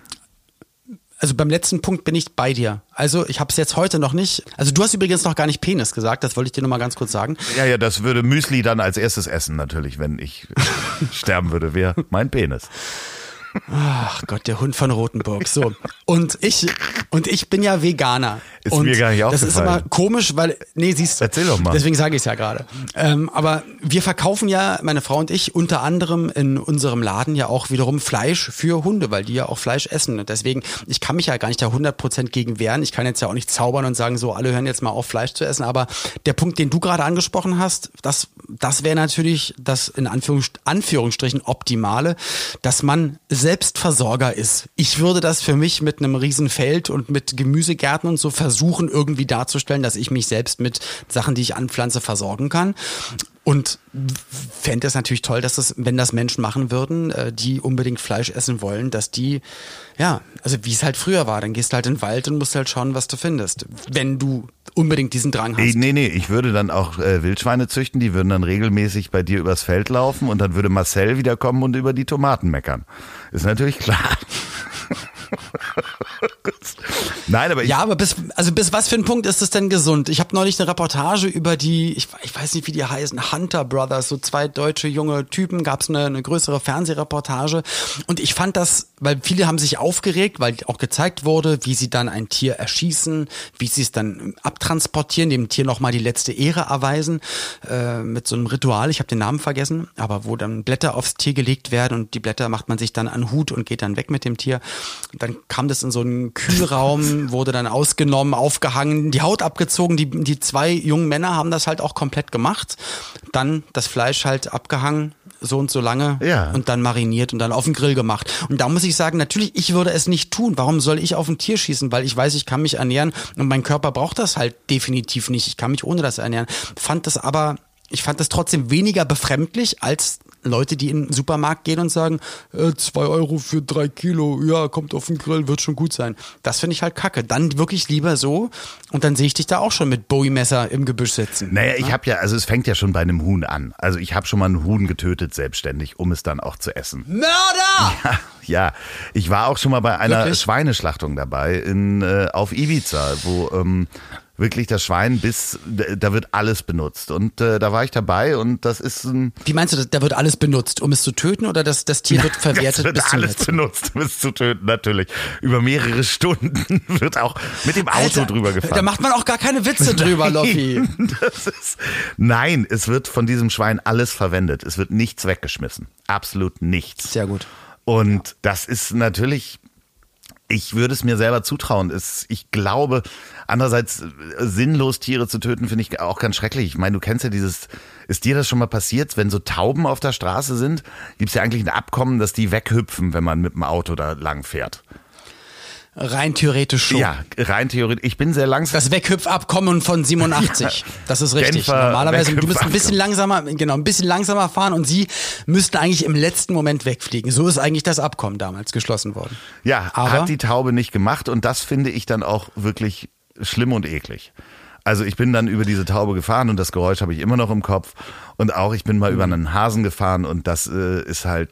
also beim letzten Punkt bin ich bei dir. Also ich habe es jetzt heute noch nicht. Also du hast übrigens noch gar nicht Penis gesagt, das wollte ich dir noch mal ganz kurz sagen. Ja, ja, das würde Müsli dann als erstes essen natürlich, wenn ich (laughs) sterben würde, wäre mein Penis. Ach Gott, der Hund von Rotenburg. So. Und ich, und ich bin ja Veganer. Ist und mir gar nicht Das ist aufgefallen. immer komisch, weil, nee, siehst du. Erzähl doch mal. Deswegen sage ich es ja gerade. Ähm, aber wir verkaufen ja, meine Frau und ich, unter anderem in unserem Laden ja auch wiederum Fleisch für Hunde, weil die ja auch Fleisch essen. Und deswegen, ich kann mich ja gar nicht da 100% gegen wehren. Ich kann jetzt ja auch nicht zaubern und sagen, so, alle hören jetzt mal auf, Fleisch zu essen. Aber der Punkt, den du gerade angesprochen hast, das, das wäre natürlich das in Anführungs Anführungsstrichen Optimale, dass man Selbstversorger ist. Ich würde das für mich mit einem riesen Feld und mit Gemüsegärten und so versuchen, irgendwie darzustellen, dass ich mich selbst mit Sachen, die ich anpflanze, versorgen kann. Und fände es natürlich toll, dass das, wenn das Menschen machen würden, äh, die unbedingt Fleisch essen wollen, dass die, ja, also wie es halt früher war, dann gehst du halt in den Wald und musst halt schauen, was du findest. Wenn du unbedingt diesen Drang Nee, hast. nee, nee, ich würde dann auch äh, Wildschweine züchten, die würden dann regelmäßig bei dir übers Feld laufen und dann würde Marcel wiederkommen und über die Tomaten meckern. Ist natürlich klar. (laughs) Nein, aber ich, Ja, aber bis, also bis was für ein Punkt ist es denn gesund? Ich habe neulich eine Reportage über die, ich, ich weiß nicht, wie die heißen, Hunter Brothers, so zwei deutsche junge Typen, gab es eine, eine größere Fernsehreportage. Und ich fand das, weil viele haben sich aufgeregt, weil auch gezeigt wurde, wie sie dann ein Tier erschießen, wie sie es dann abtransportieren, dem Tier nochmal die letzte Ehre erweisen, äh, mit so einem Ritual, ich habe den Namen vergessen, aber wo dann Blätter aufs Tier gelegt werden und die Blätter macht man sich dann an Hut und geht dann weg mit dem Tier. Dann kam das in so einen Kühlraum, wurde dann ausgenommen, aufgehangen, die Haut abgezogen. Die, die zwei jungen Männer haben das halt auch komplett gemacht. Dann das Fleisch halt abgehangen, so und so lange Ja. und dann mariniert und dann auf den Grill gemacht. Und da muss ich sagen, natürlich, ich würde es nicht tun. Warum soll ich auf ein Tier schießen? Weil ich weiß, ich kann mich ernähren und mein Körper braucht das halt definitiv nicht. Ich kann mich ohne das ernähren. Fand das aber, ich fand das trotzdem weniger befremdlich als Leute, die in den Supermarkt gehen und sagen, äh, zwei Euro für drei Kilo, ja, kommt auf den Grill, wird schon gut sein. Das finde ich halt kacke. Dann wirklich lieber so und dann sehe ich dich da auch schon mit Bowie-Messer im Gebüsch sitzen. naja, ich habe ja, also es fängt ja schon bei einem Huhn an. Also ich habe schon mal ein Huhn getötet selbstständig, um es dann auch zu essen. Mörder! (laughs) Ja, ja, ich war auch schon mal bei einer Wirklich? Schweineschlachtung dabei in, äh, auf Ibiza, wo ähm, wirklich das Schwein bis, da wird alles benutzt. Und äh, da war ich dabei und das ist ein Wie meinst du, da wird alles benutzt, um es zu töten oder das, das Tier wird verwertet Es wird bis zum alles letzten? benutzt, um es zu töten, natürlich. Über mehrere (laughs) Stunden wird auch mit dem Auto Alter, drüber gefahren. Da macht man auch gar keine Witze drüber, Loffi. (laughs) Das ist, nein, es wird von diesem Schwein alles verwendet. Es wird nichts weggeschmissen. Absolut nichts. Sehr gut. Und das ist natürlich, ich würde es mir selber zutrauen. Es, ich glaube, andererseits äh, sinnlos Tiere zu töten, finde ich auch ganz schrecklich. Ich meine, du kennst ja dieses, ist dir das schon mal passiert, wenn so Tauben auf der Straße sind, gibt es ja eigentlich ein Abkommen, dass die weghüpfen, wenn man mit dem Auto da lang fährt. Rein theoretisch schon. Ja, rein theoretisch. Ich bin sehr langsam. Das Weghüpfabkommen von 87. (laughs) Das ist richtig. Genfer Normalerweise, du müsst ein bisschen langsamer, genau, ein bisschen langsamer fahren und sie müssten eigentlich im letzten Moment wegfliegen. So ist eigentlich das Abkommen damals geschlossen worden. Ja, Aber- hat die Taube nicht gemacht und das finde ich dann auch wirklich schlimm und eklig. Also ich bin dann über diese Taube gefahren und das Geräusch habe ich immer noch im Kopf und auch ich bin mal über einen Hasen gefahren und das äh, ist halt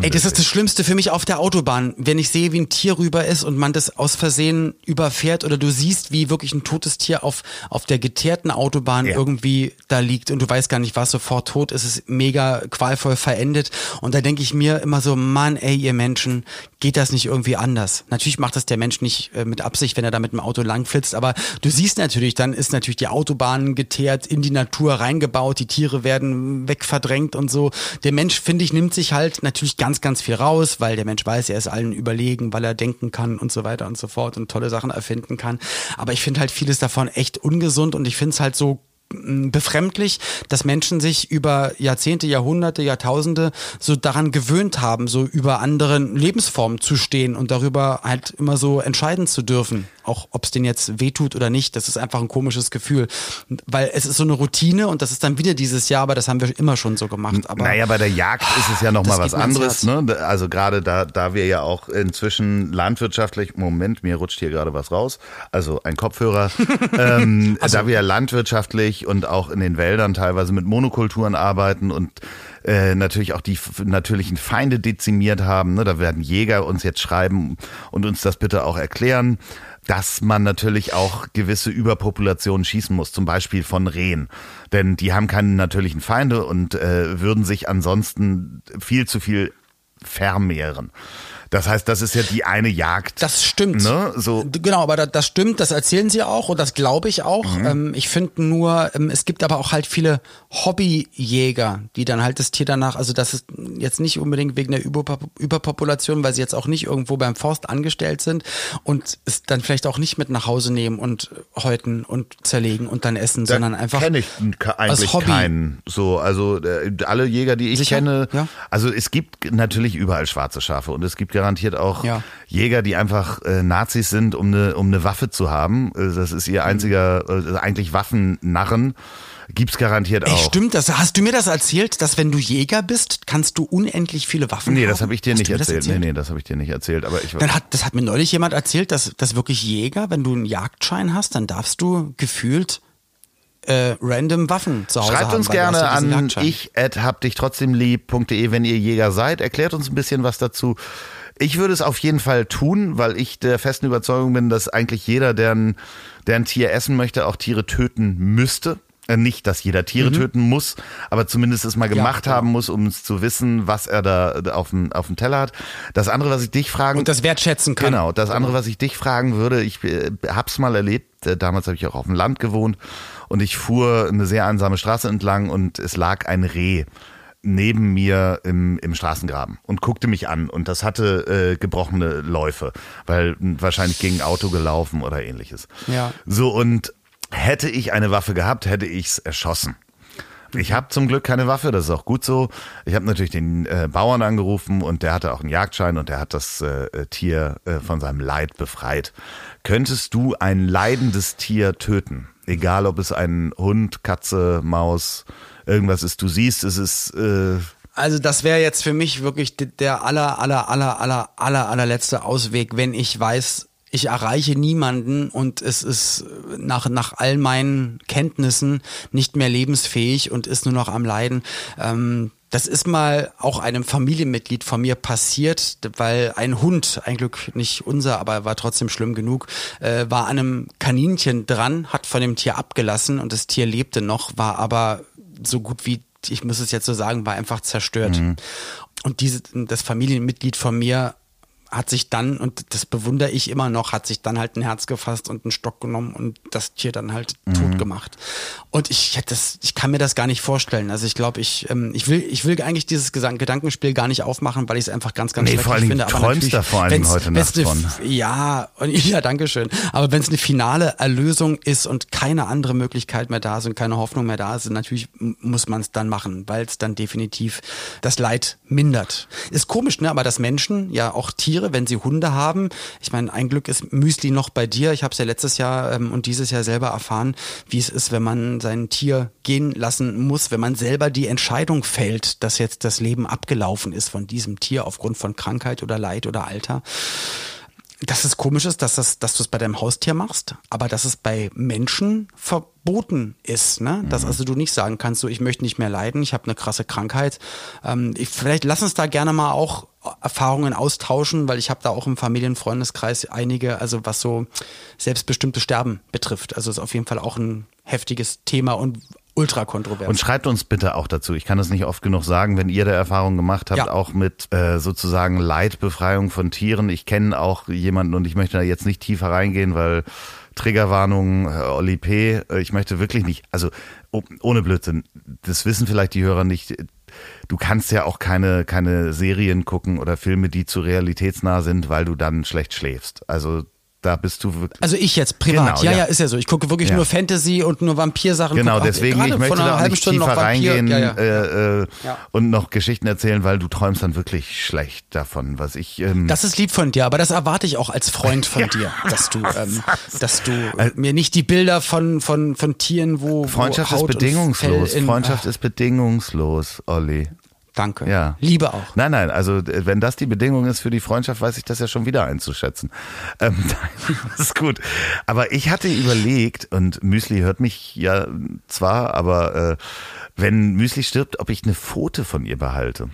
Ey, das ist das Schlimmste für mich auf der Autobahn, wenn ich sehe, wie ein Tier rüber ist und man das aus Versehen überfährt oder du siehst, wie wirklich ein totes Tier auf, auf der geteerten Autobahn Ja. irgendwie da liegt und du weißt gar nicht, was sofort tot ist, es ist mega qualvoll verendet und da denke ich mir immer so, Mann, ey, ihr Menschen, geht das nicht irgendwie anders? Natürlich macht das der Mensch nicht äh, mit Absicht, wenn er da mit dem Auto langflitzt, aber du siehst natürlich, dann ist natürlich die Autobahn geteert, in die Natur reingebaut, die Tiere werden wegverdrängt und so. Der Mensch, finde ich, nimmt sich halt natürlich ganz, ganz viel raus, weil der Mensch weiß, er ist allen überlegen, weil er denken kann und so weiter und so fort und tolle Sachen erfinden kann. Aber ich finde halt vieles davon echt ungesund und ich finde es halt so befremdlich, dass Menschen sich über Jahrzehnte, Jahrhunderte, Jahrtausende so daran gewöhnt haben, so über anderen Lebensformen zu stehen und darüber halt immer so entscheiden zu dürfen. Auch ob es denen jetzt wehtut oder nicht, das ist einfach ein komisches Gefühl. Weil es ist so eine Routine und das ist dann wieder dieses Jahr, aber das haben wir immer schon so gemacht. Aber naja, bei der Jagd ist es ja noch Das mal geht was anderes. Ne? Also gerade da, da wir ja auch inzwischen landwirtschaftlich, Moment, mir rutscht hier gerade was raus, also ein Kopfhörer, (laughs) ähm, da wir ja und auch in den Wäldern teilweise mit Monokulturen arbeiten und äh, natürlich auch die natürlichen Feinde dezimiert haben. Ne? Da werden Jäger uns jetzt schreiben und uns das bitte auch erklären dass man natürlich auch gewisse Überpopulationen schießen muss, zum Beispiel von Rehen. Denn die haben keine natürlichen Feinde und äh, würden sich ansonsten viel zu viel vermehren. Das heißt, das ist ja die eine Jagd. Das stimmt. Ne? So. Genau, aber das, stimmt, das erzählen sie auch und das glaube ich auch. Mhm. Ähm, ich finde nur, ähm, es gibt aber auch halt viele Hobbyjäger, die dann halt das Tier danach, also das ist jetzt nicht unbedingt wegen der Überpop Überpopulation, weil sie jetzt auch nicht irgendwo beim Forst angestellt sind und es dann vielleicht auch nicht mit nach Hause nehmen und häuten und zerlegen und dann essen, Da sondern einfach kenne ich eigentlich Hobby. keinen. So, also äh, alle Jäger, die ich Sicher? kenne, Ja. also es gibt natürlich überall schwarze Schafe und es gibt garantiert auch Ja. Jäger, die einfach äh, Nazis sind, um eine um eine Waffe zu haben. Äh, Das ist ihr einziger, äh, eigentlich Waffennarren. Gibt's garantiert Ey, auch. stimmt das? Hast du mir das erzählt, dass wenn du Jäger bist, kannst du unendlich viele Waffen Nee, haben? das habe ich dir Hast nicht das erzählt. Nee, nee, das habe ich dir nicht erzählt. Aber ich Dann hat, das hat mir neulich jemand erzählt, dass, dass wirklich Jäger, wenn du einen Jagdschein hast, dann darfst du gefühlt äh, random Waffen zu Hause Schreibt haben. uns gerne an ich hab dich trotzdem lieb.de, wenn ihr Jäger seid. Erklärt uns ein bisschen was dazu. Ich würde es auf jeden Fall tun, weil ich der festen Überzeugung bin, dass eigentlich jeder, der ein, der ein Tier essen möchte, auch Tiere töten müsste. Äh, Nicht, dass jeder Tiere töten muss, aber zumindest es mal gemacht genau. haben muss, um es zu wissen, was er da auf dem, auf dem Teller hat. Das andere, was ich dich fragen Und das wertschätzen kann. Genau, das andere, was ich dich fragen würde, ich äh, hab's mal erlebt, äh, damals habe ich auch auf dem Land gewohnt und ich fuhr eine sehr einsame Straße entlang und es lag ein Reh neben mir im, im Straßengraben und guckte mich an und das hatte äh, gebrochene Läufe, weil wahrscheinlich gegen ein Auto gelaufen oder ähnliches. Ja. So und hätte ich eine Waffe gehabt, hätte ich's erschossen. Ich habe zum Glück keine Waffe, das ist auch gut so. Ich habe natürlich den äh, Bauern angerufen und der hatte auch einen Jagdschein und der hat das äh, äh, Tier äh, von seinem Leid befreit. Könntest du ein leidendes Tier töten? Egal, ob es ein Hund, Katze, Maus, irgendwas ist. Du siehst, es ist äh, Also das wäre jetzt für mich wirklich der aller, aller, aller, aller, aller, allerletzte Ausweg, wenn ich weiß, ich erreiche niemanden und es ist nach, nach all meinen Kenntnissen nicht mehr lebensfähig und ist nur noch am Leiden. Ähm, das ist mal auch einem Familienmitglied von mir passiert, weil ein Hund, ein Glück nicht unser, aber war trotzdem schlimm genug, äh, war an einem Kaninchen dran, hat von dem Tier abgelassen und das Tier lebte noch, war aber so gut wie ich muss es jetzt so sagen, war einfach zerstört. Und diese, das Familienmitglied von mir hat sich dann, und das bewundere ich immer noch, hat sich dann halt ein Herz gefasst und einen Stock genommen und das Tier dann halt tot gemacht. Und ich hätte das, ich kann mir das gar nicht vorstellen. Also ich glaube, ich, ähm, ich will, ich will eigentlich dieses Gesang Gedankenspiel gar nicht aufmachen, weil ich es einfach ganz, ganz Nee, schrecklich vor allen finde. Aber träumst da vor wenn's- heute Nacht von. Ja, und, (laughs) ja, danke schön. Aber wenn es eine finale Erlösung ist und keine andere Möglichkeit mehr da ist und keine Hoffnung mehr da ist, natürlich muss man es dann machen, weil es dann definitiv das Leid mindert. Ist komisch, ne? Aber dass Menschen, ja auch Tiere, wenn sie Hunde haben, ich meine, ein Glück ist Müsli noch bei dir. Ich habe es ja letztes Jahr ähm, und dieses Jahr selber erfahren, wie es ist, wenn man sein Tier gehen lassen muss, wenn man selber die Entscheidung fällt, dass jetzt das Leben abgelaufen ist von diesem Tier aufgrund von Krankheit oder Leid oder Alter dass es komisch ist, dass, das, dass du es bei deinem Haustier machst, aber dass es bei Menschen verboten ist. Ne? Dass also du nicht sagen kannst, so ich möchte nicht mehr leiden, ich habe eine krasse Krankheit. Ähm, ich, vielleicht lass uns da gerne mal auch Erfahrungen austauschen, weil ich habe da auch im Familienfreundeskreis einige, also was so selbstbestimmtes Sterben betrifft. Also ist auf jeden Fall auch ein heftiges Thema und ultra kontrovers. Und schreibt uns bitte auch dazu. Ich kann es nicht oft genug sagen, wenn ihr der Erfahrung gemacht habt, Ja. auch mit äh, sozusagen Leidbefreiung von Tieren. Ich kenne auch jemanden und ich möchte da jetzt nicht tiefer reingehen, weil Triggerwarnung, äh, Oli P., äh, ich möchte wirklich nicht, also oh, ohne Blödsinn, das wissen vielleicht die Hörer nicht. Du kannst ja auch keine, keine Serien gucken oder Filme, die zu realitätsnah sind, weil du dann schlecht schläfst. Also da bist du wirklich. also ich jetzt privat, Genau, ja, ja. ja, ist ja so. Ich gucke wirklich Ja. nur Fantasy und nur Vampirsachen. Genau, Guck deswegen, ich möchte da auch nicht Stunde tiefer noch Vampir. reingehen Ja. Äh, äh, und noch Geschichten erzählen, weil du träumst dann wirklich schlecht davon, was ich... Ähm, Das ist lieb von dir, aber das erwarte ich auch als Freund von (laughs) dir, dass du, ähm, dass du mir nicht die Bilder von von von Tieren, wo Freundschaft wo ist bedingungslos. In, Freundschaft ist bedingungslos, Olli. Danke. Ja. Liebe auch. Nein, nein, also äh, wenn das die Bedingung ist für die Freundschaft, weiß ich das ja schon wieder einzuschätzen. Ähm, (laughs) das ist gut. Aber ich hatte überlegt, und Müsli hört mich ja zwar, aber äh, wenn Müsli stirbt, ob ich eine Pfote von ihr behalte.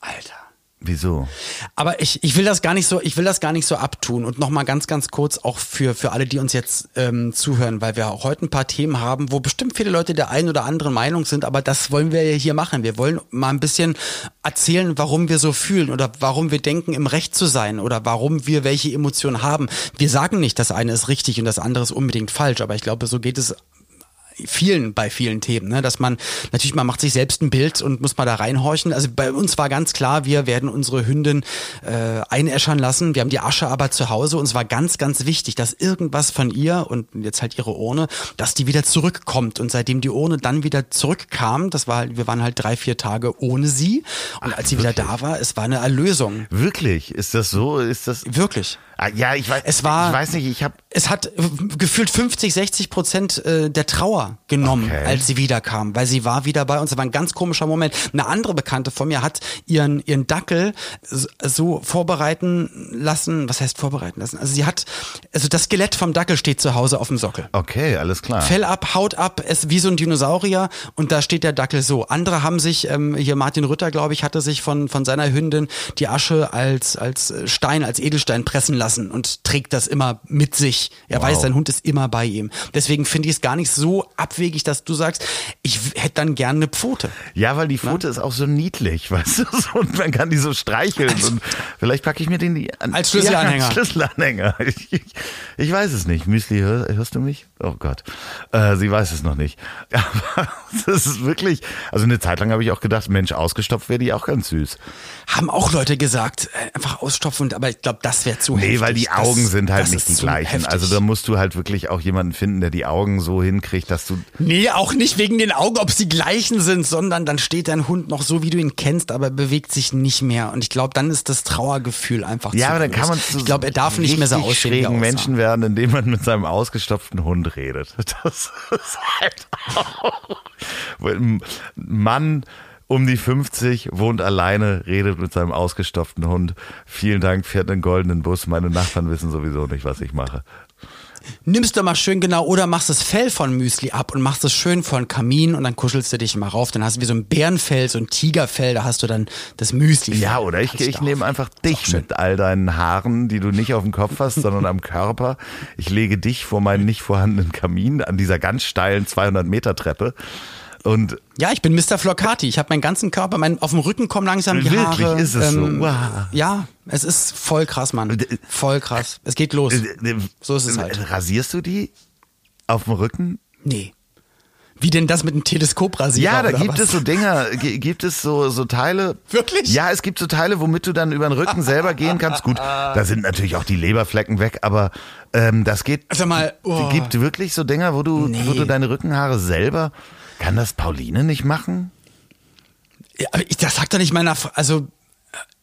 Alter. Wieso? Aber ich, ich will das gar nicht so, ich will das gar nicht so abtun und nochmal ganz, ganz kurz auch für, für alle, die uns jetzt ähm, zuhören, weil wir auch heute ein paar Themen haben, wo bestimmt viele Leute der einen oder anderen Meinung sind, aber das wollen wir ja hier machen. Wir wollen mal ein bisschen erzählen, warum wir so fühlen oder warum wir denken, im Recht zu sein oder warum wir welche Emotionen haben. Wir sagen nicht, das eine ist richtig und das andere ist unbedingt falsch, aber ich glaube, so geht es vielen bei vielen Themen, ne? dass man natürlich man macht sich selbst ein Bild und muss mal da reinhorchen. Also bei uns war ganz klar, wir werden unsere Hündin äh, einäschern lassen. Wir haben die Asche aber zu Hause und es war ganz ganz wichtig, dass irgendwas von ihr und jetzt halt ihre Urne, dass die wieder zurückkommt und seitdem die Urne dann wieder zurückkam, das war halt, wir waren halt drei vier Tage ohne sie und als sie wieder da war, es war eine Erlösung. Wirklich? Ist das so? Ist das wirklich? Ah, ja, ich weiß. Es war. Ich weiß nicht. Ich habe. Es hat äh, gefühlt 50, 60 Prozent äh, der Trauer genommen, Okay. als sie wiederkam, weil sie war wieder bei uns. Das war ein ganz komischer Moment. Eine andere Bekannte von mir hat ihren ihren Dackel so vorbereiten lassen. Was heißt vorbereiten lassen? Also sie hat, also das Skelett vom Dackel steht zu Hause auf dem Sockel. Okay, alles klar. Fell ab, Haut ab, es wie so ein Dinosaurier und da steht der Dackel so. Andere haben sich, ähm, hier Martin Rütter, glaube ich, hatte sich von, von seiner Hündin die Asche als, als Stein, als Edelstein pressen lassen und trägt das immer mit sich. Er Wow. weiß, sein Hund ist immer bei ihm. Deswegen finde ich es gar nicht so abwegig, dass du sagst, ich hätte dann gerne eine Pfote. Ja, weil die Pfote ist auch so niedlich, (laughs) weißt du, so, und man kann die so streicheln und vielleicht packe ich mir den die an, Als Schlüsselanhänger. (laughs) Ja, als Schlüsselanhänger. (laughs) Ich, ich, ich weiß es nicht. Müsli, hör, hörst du mich? Oh Gott, äh, sie weiß es noch nicht. Aber das ist wirklich, also eine Zeit lang habe ich auch gedacht, Mensch, ausgestopft wäre die auch ganz süß. Haben auch Leute gesagt, äh, einfach ausstopfen, aber ich glaube, das wäre zu Nee, heftig. weil die Das- Augen sind halt das nicht die gleichen. Heftig. Also da musst du halt wirklich auch jemanden finden, der die Augen so hinkriegt, dass du Nee, auch nicht wegen den Augen, ob sie gleichen sind, sondern dann steht dein Hund noch so, wie du ihn kennst, aber bewegt sich nicht mehr. Und ich glaube, dann ist das Trauergefühl einfach Ja, zu aber dann groß. kann man zu Ich glaube, er darf nicht mehr so richtig aussehen, schrägen. Menschen werden, indem man mit seinem ausgestopften Hund redet. (laughs) Das ist halt auch. Ein Mann um die 50 wohnt alleine, redet mit seinem ausgestopften Hund. Vielen Dank, fährt einen goldenen Bus. Meine Nachbarn wissen sowieso nicht, was ich mache. Nimmst du mal schön genau oder machst das Fell von Müsli ab und machst es schön vor den Kamin und dann kuschelst du dich mal rauf. Dann hast du wie so ein Bärenfell, so ein Tigerfell, da hast du dann das Müsli. Ja, oder ich, ich nehme einfach dich mit all deinen Haaren, die du nicht auf dem Kopf hast, sondern am Körper. Ich lege dich vor meinen nicht vorhandenen Kamin an dieser ganz steilen 200 Meter Treppe. Und Ja, ich bin Mr. Flocati. Ich habe meinen ganzen Körper, mein, auf dem Rücken kommen langsam die Wirklich, Haare. ist es so? Wow. Ja, es ist voll krass, Mann. Voll krass. Es geht los. äh, So ist es halt. Rasierst du die auf dem Rücken? Nee. Wie denn das mit dem Teleskoprasierer? Ja, da gibt was? es so Dinger, gi- gibt es so, so Teile. Wirklich? Ja, es gibt so Teile, womit du dann über den Rücken selber gehen kannst. Gut, da sind natürlich auch die Leberflecken weg, aber ähm, das geht. Sag mal, oh. Gibt wirklich so Dinger, wo du, Nee. wo du deine Rückenhaare selber. Kann das Pauline nicht machen? Ja, ich, das sagt doch nicht meiner, Fra- also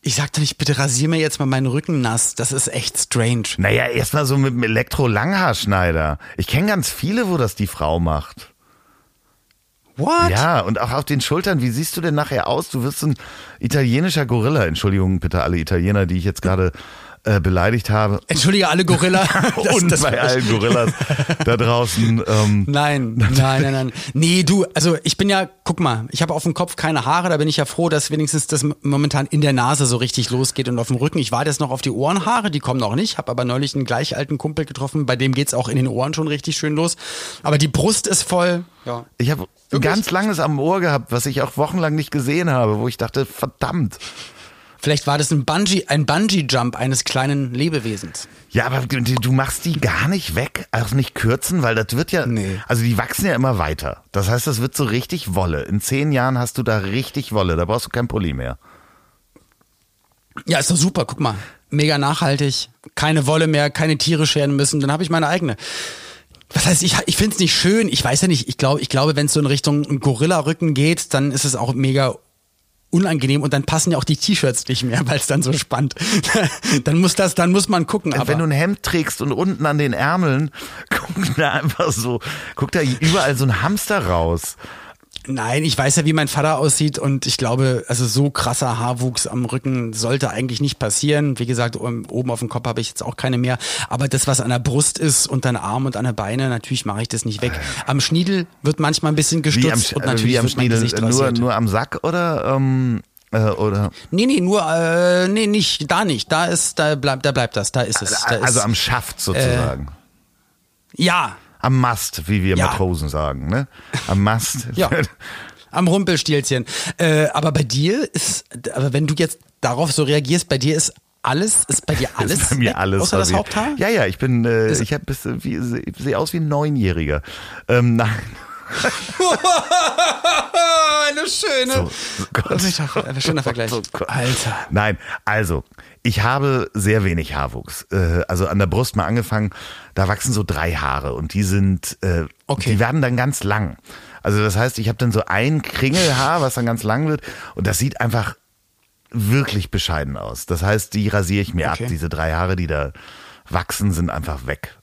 ich sag doch nicht, bitte rasier mir jetzt mal meinen Rücken nass. Das ist echt strange. Naja, erstmal so mit dem Elektro-Langhaarschneider. Ich kenne ganz viele, wo das die Frau macht. What? Ja, und auch auf den Schultern. Wie siehst du denn nachher aus? Du wirst ein italienischer Gorilla. Entschuldigung bitte alle Italiener, die ich jetzt gerade äh, beleidigt habe. Entschuldige alle Gorilla. (laughs) Das- und das- bei allen Gorillas da draußen. Ähm, Nein, (laughs) nein, nein, nein. Nee, du, also ich bin ja, guck mal, ich habe auf dem Kopf keine Haare, da bin ich ja froh, dass wenigstens das momentan in der Nase so richtig losgeht und auf dem Rücken. Ich warte jetzt noch auf die Ohrenhaare, die kommen noch nicht, habe aber neulich einen gleich alten Kumpel getroffen, bei dem geht's auch in den Ohren schon richtig schön los. Aber die Brust ist voll. Ja. ich habe ganz langes am Ohr gehabt, was ich auch wochenlang nicht gesehen habe, wo ich dachte, verdammt. Vielleicht war das ein Bungee, ein Bungee-Jump eines kleinen Lebewesens. Ja, aber du, machst die gar nicht weg, auch nicht kürzen, weil das wird ja, Nee. also die wachsen ja immer weiter. Das heißt, das wird so richtig Wolle. In zehn Jahren hast du da richtig Wolle, da brauchst du kein Pulli mehr. Ja, ist doch super, guck mal. Mega nachhaltig, keine Wolle mehr, keine Tiere scheren müssen, dann habe ich meine eigene. Was heißt, ich, ich finde es nicht schön, ich weiß ja nicht, ich glaube, ich glaube, wenn es so in Richtung Gorilla-Rücken geht, dann ist es auch mega unangenehm und dann passen ja auch die T-Shirts nicht mehr, weil es dann so spannt. (laughs) dann muss das, dann muss man gucken. Aber Wenn du ein Hemd trägst und unten an den Ärmeln (laughs) guckt da einfach so, guckt da überall so ein Hamster raus. Nein, ich weiß ja, wie mein Vater aussieht und ich glaube, also so krasser Haarwuchs am Rücken sollte eigentlich nicht passieren. Wie gesagt, oben auf dem Kopf habe ich jetzt auch keine mehr. Aber das, was an der Brust ist und an Arm und an der Beine, natürlich mache ich das nicht weg. Am Schniedel wird manchmal ein bisschen Wie am, gestutzt und äh, natürlich wie am mein Schniedel, Gesicht nur, nur am Sack oder ähm, Äh, oder? Nee, nee, nur, äh, nee, nicht, da nicht. Da ist, da bleibt, da bleibt das, da ist es. Da also ist, am Schaft sozusagen. ja, am Mast, wie wir Ja. Matrosen sagen, ne? Am Mast. (laughs) Ja. (laughs) am Rumpelstilzchen. Äh, aber bei dir ist, aber wenn du jetzt darauf so reagierst, bei dir ist alles, ist bei dir (laughs) alles, ist bei mir alles. außer das. Haupthaar? Ja, ja, ich bin, äh, ich ich sehe aus wie ein Neunjähriger. Ähm, nein. (laughs) Eine schöne, So, Gott. ein schöner Vergleich. Oh. Alter. Nein, also ich habe sehr wenig Haarwuchs. Äh, also an der Brust mal angefangen, da wachsen so drei Haare und die sind, äh, Okay. die werden dann ganz lang. Also das heißt, ich habe dann so ein Kringelhaar, was dann ganz lang wird und das sieht einfach wirklich bescheiden aus. Das heißt, die rasiere ich mir Okay. ab. Diese drei Haare, die da wachsen, sind einfach weg.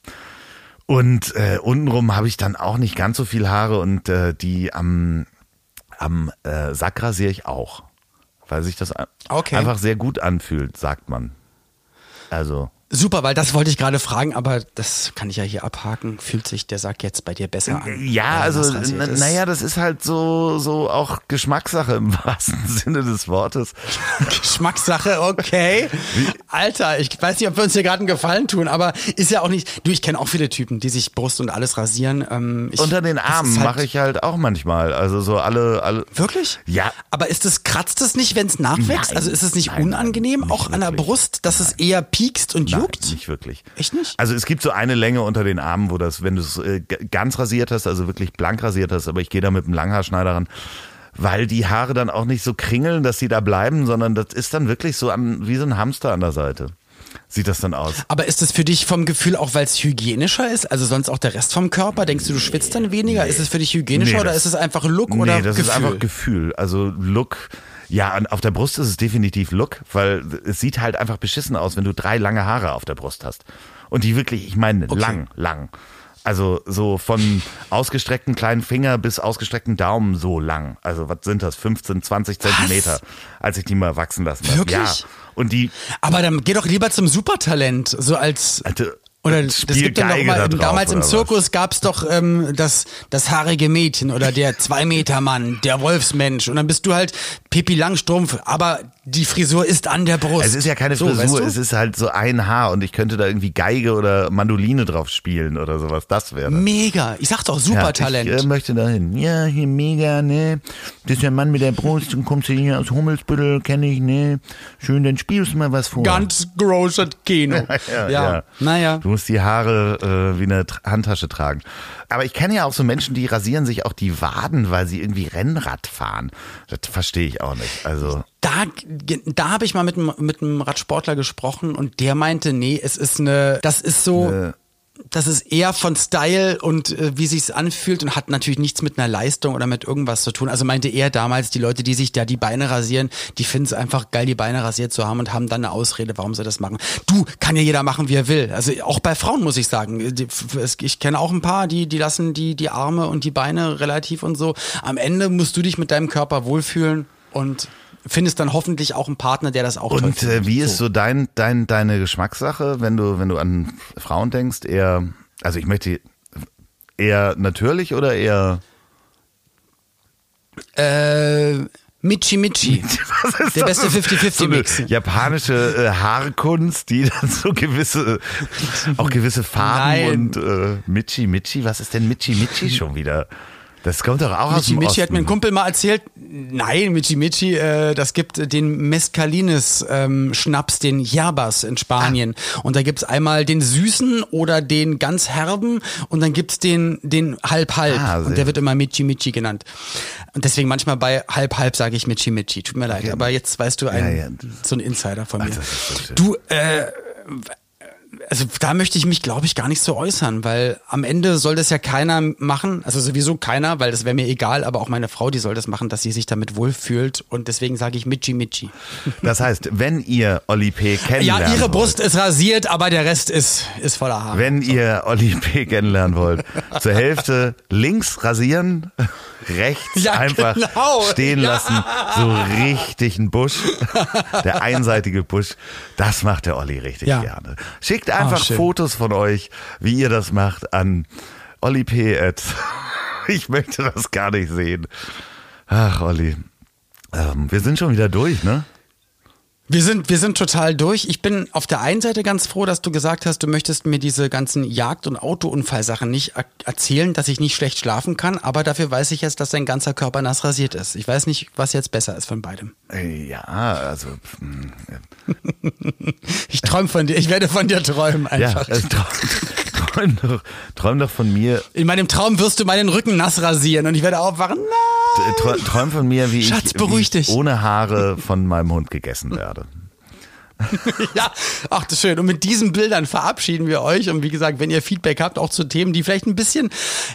Und äh, untenrum habe ich dann auch nicht ganz so viel Haare und äh, die am, am äh, Sack rasiere ich auch. Weil sich das Okay. einfach sehr gut anfühlt, sagt man. Also, Super, weil das wollte ich gerade fragen, aber das kann ich ja hier abhaken. Fühlt sich der Sack jetzt bei dir besser an? ja, also, naja, das ist halt so, so auch Geschmackssache im (laughs) wahrsten Sinne des Wortes. Geschmackssache, okay. Alter, ich weiß nicht, ob wir uns hier gerade einen Gefallen tun, aber ist ja auch nicht. Du, ich kenne auch viele Typen, die sich Brust und alles rasieren. Ähm, ich, Unter den Armen halt- mache ich halt auch manchmal. Also so alle, alle. Wirklich? Ja. Aber ist es, kratzt es nicht, wenn es nachwächst? Nein. also ist es nicht Nein, unangenehm, nein, auch nicht an der wirklich. Brust, dass es eher piekst und juckt? nicht wirklich. Echt nicht? Also es gibt so eine Länge unter den Armen, wo das, wenn du es äh, ganz rasiert hast, also wirklich blank rasiert hast, aber ich gehe da mit dem Langhaarschneider ran, weil die Haare dann auch nicht so kringeln, dass sie da bleiben, sondern das ist dann wirklich so an, wie so ein Hamster an der Seite. Sieht das dann aus. Aber ist es für dich vom Gefühl auch, weil es hygienischer ist? Also sonst auch der Rest vom Körper? Denkst du, du schwitzt dann weniger? Ist es für dich hygienischer Nee, oder das- ist es einfach Look nee, oder das Gefühl? ist einfach Gefühl. Also Look. Ja, und auf der Brust ist es definitiv Look, weil es sieht halt einfach beschissen aus, wenn du drei lange Haare auf der Brust hast. Und die wirklich, ich meine, lang, lang. Also so von ausgestreckten kleinen Finger bis ausgestreckten Daumen so lang. Also was sind das? 15, 20 Zentimeter, als ich die mal wachsen lassen habe. Wirklich? Ja. Und die, Aber dann geh doch lieber zum Supertalent, so als Alter, oder das gibt dann doch mal, da drauf, damals im was? Zirkus gab's doch ähm, das, das haarige Mädchen oder der Zwei-Meter-Mann, der Wolfsmensch. Und dann bist du halt Pippi Langstrumpf, aber die Frisur ist an der Brust. Es ist ja keine so, Frisur, weißt du? es ist halt so ein Haar und ich könnte da irgendwie Geige oder Mandoline drauf spielen oder sowas. Das wäre. Mega. Ich sag doch Supertalent. Ja, ich äh, möchte dahin. Ja, hier mega, ne? Das ist der Mann mit der Brust und kommst du hier aus Hummelsbüttel, kenne ich, ne? Schön, dann spielst du mal was vor. Ganz großes Kino. (laughs) ja, ja. Naja. Du musst die Haare äh, wie eine Handtasche tragen. Aber ich kenne ja auch so Menschen, die rasieren sich auch die Waden, weil sie irgendwie Rennrad fahren. Das verstehe ich auch nicht. Also Da, da habe ich mal mit einem, mit einem Radsportler gesprochen und der meinte, nee, es ist eine, das ist so, Eine- das ist eher von Style und äh, wie sich's anfühlt und hat natürlich nichts mit einer Leistung oder mit irgendwas zu tun. Also meinte er damals, die Leute, die sich da die Beine rasieren, die finden es einfach geil, die Beine rasiert zu haben und haben dann eine Ausrede, warum sie das machen. Du, kann ja jeder machen, wie er will. Also auch bei Frauen muss ich sagen. Ich kenne auch ein paar, die, die lassen die, die Arme und die Beine relativ und so. Am Ende musst du dich mit deinem Körper wohlfühlen und findest dann hoffentlich auch einen Partner, der das auch toll Und findet. äh, wie ist so dein, dein, deine Geschmackssache, wenn du, wenn du an Frauen denkst, eher, also ich möchte eher natürlich oder eher Äh, Michi Michi. (laughs) Der beste 50-50 so japanische äh, Haarkunst, die dann so gewisse, auch gewisse Farben Nein. und äh, Michi Michi, was ist denn Michi Michi schon wieder? Das kommt doch auch aus Michi dem Michi Osten. hat mir ein Kumpel mal erzählt, nein, Michi Michi, äh, das gibt den Mescalines ähm, Schnaps, den Yerbas in Spanien. Und da gibt's einmal den süßen oder den ganz herben und dann gibt's den den halb-halb. Ah, und der wird immer Michi Michi genannt. Und deswegen manchmal bei halb-halb sage ich Michi Michi. Tut mir leid, Okay. aber jetzt weißt du ein, Ja, ja. so ein Insider von mir. ist so du, äh, also da möchte ich mich, glaube ich, gar nicht so äußern, weil am Ende soll das ja keiner machen, also sowieso keiner, weil das wäre mir egal, aber auch meine Frau, die soll das machen, dass sie sich damit wohlfühlt und deswegen sage ich Michi Michi. Das heißt, wenn ihr Oli P. kennenlernen Ja, ihre wollt, Brust ist rasiert, aber der Rest ist, ist voller Haare. Wenn ihr Oli P. kennenlernen wollt, zur Hälfte links rasieren, rechts Ja, einfach genau. stehen Ja. lassen, so richtig ein Busch, der einseitige Busch, das macht der Olli richtig Ja. gerne. Schickt einfach schön. Fotos von euch, wie ihr das macht, an Olli P. at- (laughs) Ich möchte das gar nicht sehen. Ach, Olli. Ähm, wir sind schon wieder durch, ne? Wir sind, wir sind total durch. Ich bin auf der einen Seite ganz froh, dass du gesagt hast, du möchtest mir diese ganzen Jagd- und Autounfallsachen nicht erzählen, dass ich nicht schlecht schlafen kann, aber dafür weiß ich jetzt, dass dein ganzer Körper nass rasiert ist. Ich weiß nicht, was jetzt besser ist von beidem. Äh, ja, also. Hm, (laughs) ich träume von dir, ich werde von dir träumen einfach. Ja, (laughs) träum, doch, träum doch von mir. In meinem Traum wirst du meinen Rücken nass rasieren und ich werde aufwachen. Nein! Träum von mir, wie Schatz, ich, wie ich ohne Haare von meinem Hund gegessen werde. (laughs) ja, ach, das ist schön. Und mit diesen Bildern verabschieden wir euch. Und wie gesagt, wenn ihr Feedback habt, auch zu Themen, die vielleicht ein bisschen,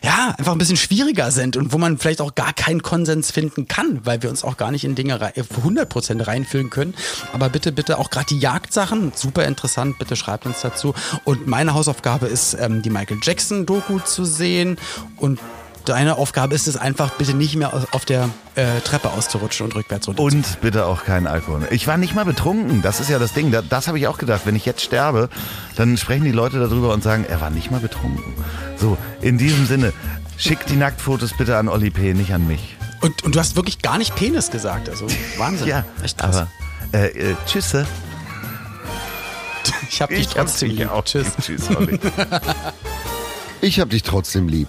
ja, einfach ein bisschen schwieriger sind und wo man vielleicht auch gar keinen Konsens finden kann, weil wir uns auch gar nicht in Dinge 100% reinfühlen können. Aber bitte, bitte auch gerade die Jagdsachen, super interessant, bitte schreibt uns dazu. Und meine Hausaufgabe ist, ähm, die Michael Jackson-Doku zu sehen und deine Aufgabe ist es einfach, bitte nicht mehr auf der äh, Treppe auszurutschen und rückwärts runter. Und bitte auch keinen Alkohol. Ich war nicht mal betrunken. Das ist ja das Ding. Das, das habe ich auch gedacht. Wenn ich jetzt sterbe, dann sprechen die Leute darüber und sagen, er war nicht mal betrunken. So, in diesem Sinne, schickt die Nacktfotos bitte an Olli P., nicht an mich. Und, und du hast wirklich gar nicht Penis gesagt. Also Wahnsinn. (laughs) ja, echt krass. aber äh, äh, tschüsse. (laughs) (laughs) Ich hab dich trotzdem lieb. Auch. Tschüss. Tschüss, Olli. ich hab dich trotzdem lieb